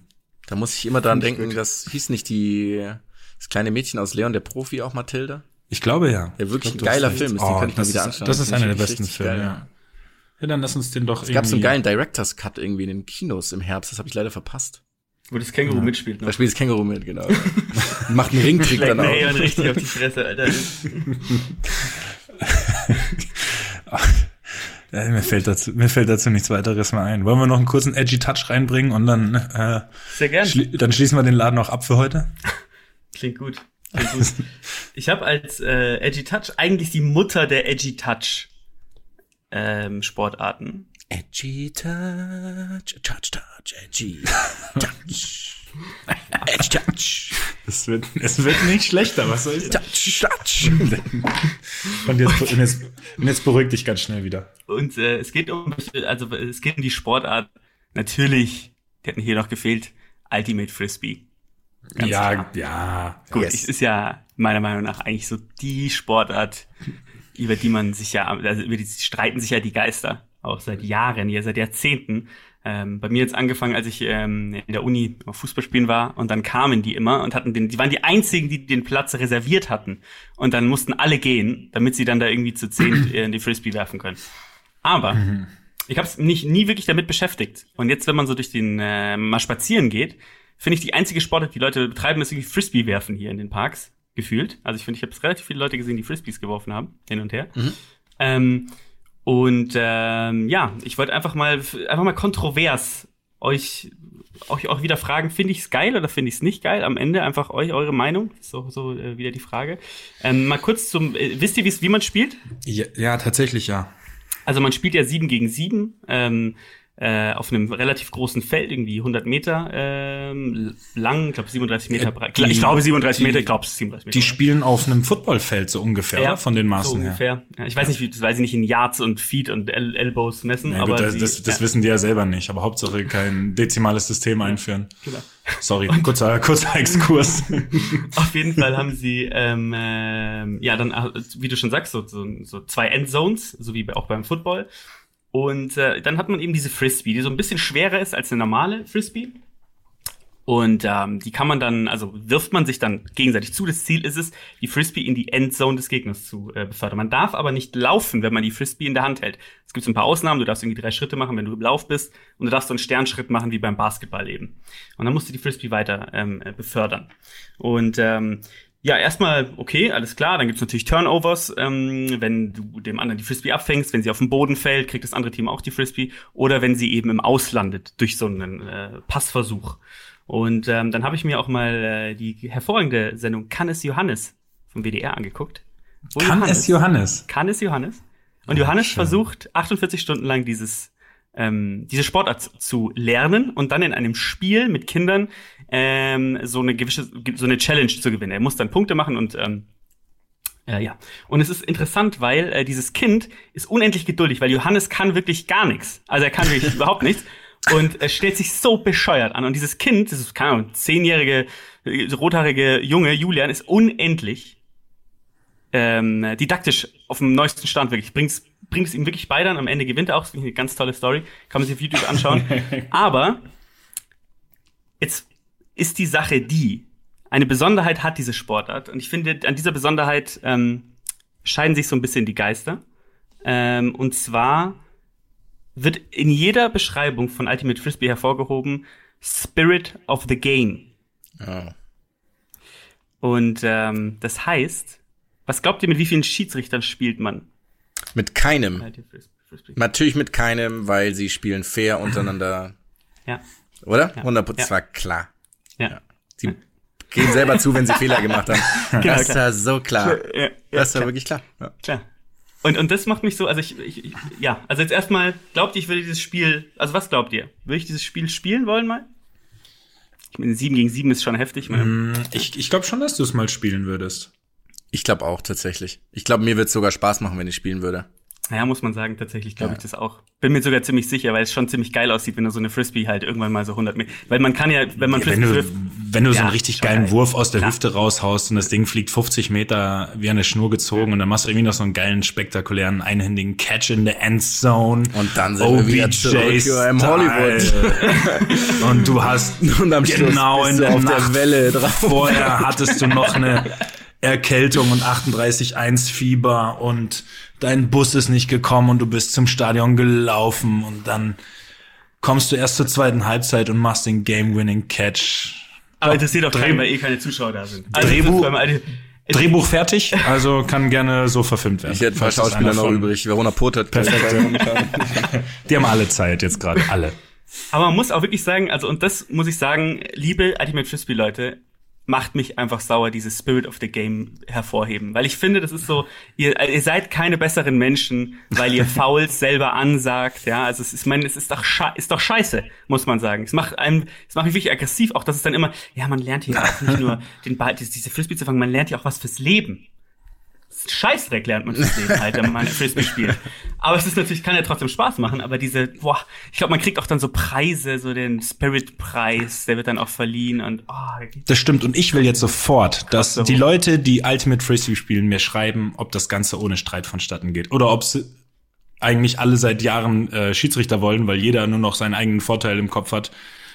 Da muss ich immer dran denken, das hieß nicht die das kleine Mädchen aus Leon der Profi auch Matilda. Ich glaube ja. Ja, wirklich ich ein glaub, hast geiler. Film ist, den Oh, kann ich mal das wieder ist- anschauen. Das ist einer der besten Filme, geil, ja. Ja, dann lass uns den doch Es gab so einen irgendwie- geilen Director's Cut irgendwie in den Kinos im Herbst, das habe ich leider verpasst. Wo das Känguru mitspielt. Da Noch. spielt das Känguru mit, genau. *laughs* Macht einen Ringtrick dann auch. richtig auf die Fresse, Alter. *laughs* Ja, mir fällt dazu, mir fällt dazu nichts weiteres mehr ein. Wollen wir noch einen kurzen edgy Touch reinbringen und dann, äh, Sehr gern. schli dann schließen wir den Laden auch ab für heute? *laughs* Klingt gut. Klingt gut. Ich habe als äh, Edgy Touch eigentlich die Mutter der Edgy Touch ähm, Sportarten. Edgy Touch, Touch, Touch, Edgy Touch. *laughs* Edgy Touch. Es wird, es wird nicht schlechter, was soll ich sagen? Touch, Touch. Und jetzt, und jetzt, und jetzt beruhig dich ganz schnell wieder. Und äh, es geht um, also es geht um die Sportart. Natürlich, die hatten hier noch gefehlt, Ultimate Frisbee. Ganz ja, klar. ja. Gut, Yes. es ist ja meiner Meinung nach eigentlich so die Sportart, über die man sich ja, also über die streiten sich ja die Geister auch seit Jahren, ja seit Jahrzehnten. Ähm, bei mir jetzt angefangen, als ich ähm, in der Uni auf Fußball spielen war und dann kamen die immer und hatten den, die waren die einzigen, die den Platz reserviert hatten und dann mussten alle gehen, damit sie dann da irgendwie zu zehn äh, *clears throat* in die Frisbee werfen können. Aber ich habe es nicht nie wirklich damit beschäftigt. Und jetzt, wenn man so durch den äh, mal spazieren geht, finde ich die einzige Sportart, die Leute betreiben, ist irgendwie Frisbee werfen hier in den Parks gefühlt. Also ich finde, ich habe relativ viele Leute gesehen, die Frisbees geworfen haben hin und her. Ähm, und ähm, ja, ich wollte einfach mal einfach mal kontrovers euch euch auch wieder fragen, finde ich es geil oder finde ich es nicht geil? Am Ende einfach euch eure Meinung, so so äh, wieder die Frage. Ähm, mal kurz zum, äh, wisst ihr, wie's- wie man spielt? Ja, ja, tatsächlich ja. Also man spielt ja sieben gegen sieben. Ähm, äh, auf einem relativ großen Feld, irgendwie 100 Meter ähm, lang, ich glaube 37 Meter breit. die- ich glaube 37 die- Meter, ich glaube 37 Meter. Die spielen auf einem Footballfeld so ungefähr, Ja, von den so Maßen her. ungefähr. Ja, ich weiß nicht, wie, weil sie nicht in Yards und Feet und El Elbows messen, Ja, aber gut, das, sie, das, das ja, wissen die ja selber nicht, aber Hauptsache kein dezimales System einführen. genau. Sorry, kurzer, kurzer Exkurs. *laughs* Auf jeden Fall haben sie, ähm, ähm, ja, dann, äh, wie du schon sagst, so, so, so zwei Endzones, so wie auch beim Football. Und äh, dann hat man eben diese Frisbee, die so ein bisschen schwerer ist als eine normale Frisbee. Und ähm, die kann man dann, also wirft man sich dann gegenseitig zu. Das Ziel ist es, die Frisbee in die Endzone des Gegners zu äh, befördern. Man darf aber nicht laufen, wenn man die Frisbee in der Hand hält. Es gibt so ein paar Ausnahmen. Du darfst irgendwie drei Schritte machen, wenn du im Lauf bist. Und du darfst so einen Sternschritt machen, wie beim Basketball eben. Und dann musst du die Frisbee weiter ähm, äh, befördern. Und ähm, ja, erstmal okay, alles klar. Dann gibt's natürlich Turnovers, ähm, wenn du dem anderen die Frisbee abfängst, wenn sie auf den Boden fällt, kriegt das andere Team auch die Frisbee. Oder wenn sie eben im Aus landet durch so einen äh, Passversuch. Und ähm, dann habe ich mir auch mal äh, die hervorragende Sendung Kann es Johannes vom WDR angeguckt. Kann es Johannes? Kann es Johannes? Und Johannes schön. versucht 48 Stunden lang dieses ähm, diese Sportart zu- lernen und dann in einem Spiel mit Kindern ähm, so eine gewisse so eine Challenge zu gewinnen. Er muss dann Punkte machen und ähm, äh, ja. Und es ist interessant, weil äh, dieses Kind ist unendlich geduldig, weil Johannes kann wirklich gar nichts. Also er kann wirklich *laughs* überhaupt nichts. Und er stellt sich so bescheuert an. Und dieses Kind, das ist, keine Ahnung, zehnjährige, äh, rothaarige Junge, Julian, ist unendlich ähm, didaktisch auf dem neuesten Stand wirklich. Bringt's, bringt es ihm wirklich bei dann. Am Ende gewinnt er auch. Das finde ich eine ganz tolle Story. Kann man sich auf YouTube anschauen. *laughs* Aber jetzt ist die Sache die, eine Besonderheit hat diese Sportart. Und ich finde, an dieser Besonderheit ähm, scheiden sich so ein bisschen die Geister. Ähm, und zwar wird in jeder Beschreibung von Ultimate Frisbee hervorgehoben Spirit of the Game. Ja. Und ähm, das heißt, was glaubt ihr, mit wie vielen Schiedsrichtern spielt man? Mit keinem. Frisbee. Natürlich mit keinem, weil sie spielen fair untereinander. Ja, Oder? Ja. 100 Prozent. Ja. Das war klar. ja. Sie gehen selber zu, wenn sie *laughs* Fehler gemacht haben. Genau, das klar. war so klar. ja, ja Das war klar. wirklich klar. Ja. Klar. Und, und das macht mich so, also ich, ich, ich ja, also jetzt erstmal, glaubt ihr, ich würde dieses Spiel, also was glaubt ihr? Würde ich dieses Spiel spielen wollen mal? Ich meine, 7 gegen 7 ist schon heftig. Ich meine, Ich, ich glaube schon, dass du es mal spielen würdest. Ich glaube auch tatsächlich. Ich glaube, mir wird sogar Spaß machen, wenn ich spielen würde. Naja, muss man sagen, tatsächlich glaube Ja. ich das auch. Bin mir sogar ziemlich sicher, weil es schon ziemlich geil aussieht, wenn du so eine Frisbee halt irgendwann mal so 100 Meter, weil man kann ja, wenn man Ja, wenn Frisbee du, wirft, wenn du so Ja, einen richtig geilen geil. Wurf aus der Klar. Hüfte raushaust und das Ding fliegt 50 Meter wie eine Schnur gezogen und dann machst du irgendwie noch so einen geilen, spektakulären, einhändigen Catch in the Endzone. Und dann sind wir wieder zurück OBJ im Hollywood. *laughs* und du hast Und am Schluss genau bist in du der auf der Nacht Welle drauf. Vorher hattest du noch eine *laughs* Erkältung und 38,1 Fieber und dein Bus ist nicht gekommen und du bist zum Stadion gelaufen und dann kommst du erst zur zweiten Halbzeit und machst den Game-Winning Catch. aber interessiert auch Dreh- keinen, weil eh keine Zuschauer da sind. Also Drehbuch- das Drehbuch fertig, also kann gerne so verfilmt werden. Ich hätte ein paar das Schauspieler noch übrig. Verona Poth hat Perfekt. Die haben alle Zeit jetzt gerade, alle. Aber man muss auch wirklich sagen, also und das muss ich sagen, liebe Ultimate Frisbee Leute, macht mich einfach sauer, dieses Spirit of the Game hervorheben, weil ich finde, das ist so, ihr, ihr seid keine besseren Menschen, weil ihr *laughs* Fouls selber ansagt, ja, also es ist, ich meine, es ist doch ist doch scheiße, muss man sagen. Es macht einem, es macht mich wirklich aggressiv, auch dass es dann immer, ja, man lernt hier auch nicht nur *laughs* den Ball, diese diese Frisbee zu fangen, man lernt ja auch was fürs Leben. Scheißdreck lernt man fürs Leben halt, wenn man Frisbee spielt. Aber es ist natürlich, kann ja trotzdem Spaß machen, aber diese, boah, ich glaube, man kriegt auch dann so Preise, so den Spirit-Preis, der wird dann auch verliehen und, oh, Das stimmt. Und ich will jetzt sofort, dass die? Leute, die Ultimate Frisbee spielen, mir schreiben, ob das Ganze ohne Streit vonstatten geht. Oder ob sie eigentlich alle seit Jahren äh, Schiedsrichter wollen, weil jeder nur noch seinen eigenen Vorteil im Kopf hat.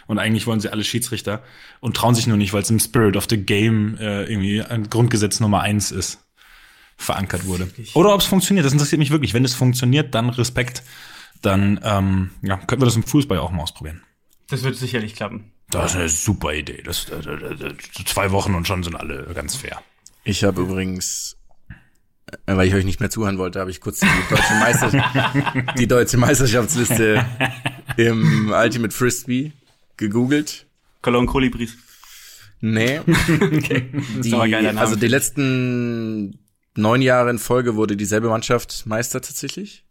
Und eigentlich wollen sie alle Schiedsrichter und trauen sich nur nicht, weil es im Spirit of the Game äh, irgendwie ein Grundgesetz Nummer eins ist, verankert wurde. Oder ob es funktioniert. Das interessiert mich wirklich. Wenn es funktioniert, dann Respekt. Dann ähm, ja, könnten wir das im Fußball auch mal ausprobieren. das wird sicherlich klappen. Das ist eine super Idee. Das, das, das, das, zwei Wochen und schon sind alle ganz fair. Ich habe übrigens, äh, weil ich euch nicht mehr zuhören wollte, habe ich kurz die deutsche, Meister *laughs* die deutsche Meisterschaftsliste im Ultimate Frisbee gegoogelt. Cologne Kolibris. Nee. *laughs* Okay. Die, aber ein geiler Name. also die letzten neun Jahre in Folge wurde dieselbe Mannschaft Meister tatsächlich.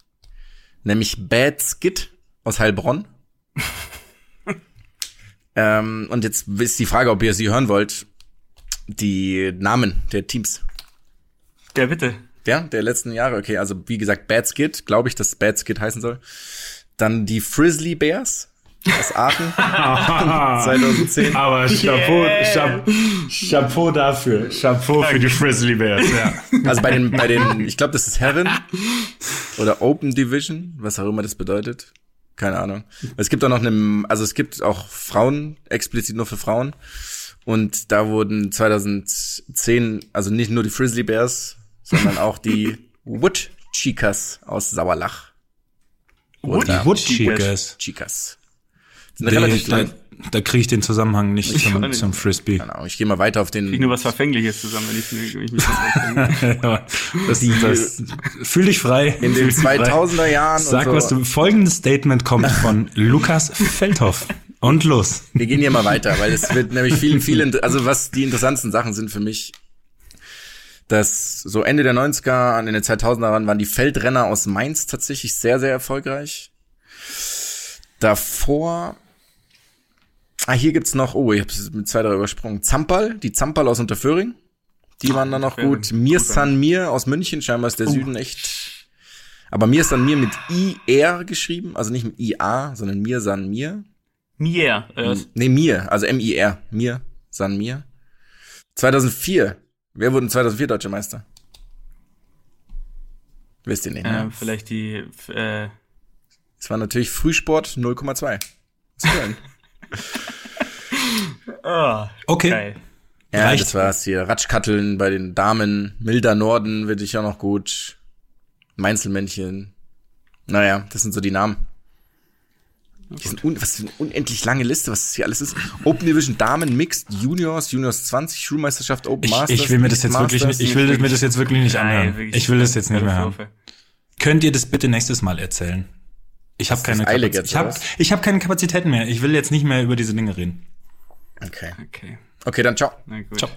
nämlich Bad Skid aus Heilbronn. *laughs* ähm, und jetzt ist die Frage, ob ihr sie hören wollt. Die Namen der Teams. Ja, bitte. Ja, der letzten Jahre. Okay, also wie gesagt, Bad Skid, glaube ich, dass Bad Skid heißen soll. Dann die Frizzly Bears aus Aachen *laughs* 2010. Aber Chapeau, Chapeau, Chapeau dafür. Chapeau für die Frizzly Bears, ja. *laughs* Also bei den, bei den, ich glaube, das ist Herren oder Open Division, was auch immer das bedeutet. Keine Ahnung. Es gibt auch noch eine, also es gibt auch Frauen, explizit nur für Frauen. Und da wurden 2010, also nicht nur die Frizzly Bears, sondern auch die Wood Chicas aus Sauerlach. Wood, die Wood Chicas. Chicas. Relativ da, da kriege ich den Zusammenhang nicht ich zum, zum Frisbee. Genau, ich gehe mal weiter auf den. Ich nur was Verfängliches zusammen, wenn ich, wenn ich mich *laughs* das, das, das, Fühl dich frei. In den 2000er Jahren. Sag, so. was du. Folgendes Statement kommt *laughs* von Lukas Feldhoff. Und los. Wir gehen hier mal weiter, weil es wird nämlich viel, viel, also was die interessantesten Sachen sind für mich, dass so Ende der 90er, an den 2000er waren die Feldrenner aus Mainz tatsächlich sehr, sehr erfolgreich. Davor Ah, hier gibt's noch, oh, ich habe mit zwei, drei übersprungen. Zampal, die Zampal aus Unterföhring. Die waren dann noch gut. Mir San Mir aus München, scheinbar ist der oh. Süden echt. Aber Mir San Mir mit IR geschrieben, also nicht mit IA, sondern Mir San Mir. Mir. Äh. Nee, Mir, also M-I-R. Mir San Mir. 2004. Wer wurde 2004 Deutscher Meister? Wisst ihr nicht, ne? Äh, vielleicht die, äh. Es war natürlich Frühsport 0,2. oh, *laughs* okay. Geil. Ja, Reicht. das war's hier. Ratschkatteln bei den Damen. Milder Norden würde ich auch noch gut. Mainzelmännchen. Naja, das sind so die Namen. Die sind un was für eine unendlich lange Liste, was das hier alles ist. Open Division Damen, Mixed, Juniors, Juniors 20, Schulmeisterschaft, Open ich, Masters. Ich will mir das jetzt Masters, wirklich nicht, ich will jetzt ich jetzt bitte nächstes Mal erzählen? Ich habe keine, Kapazität. ich hab, ich hab keine Kapazitäten mehr. Ich will jetzt nicht mehr über diese Dinge reden. Okay. Okay. Okay, dann ciao. Ciao.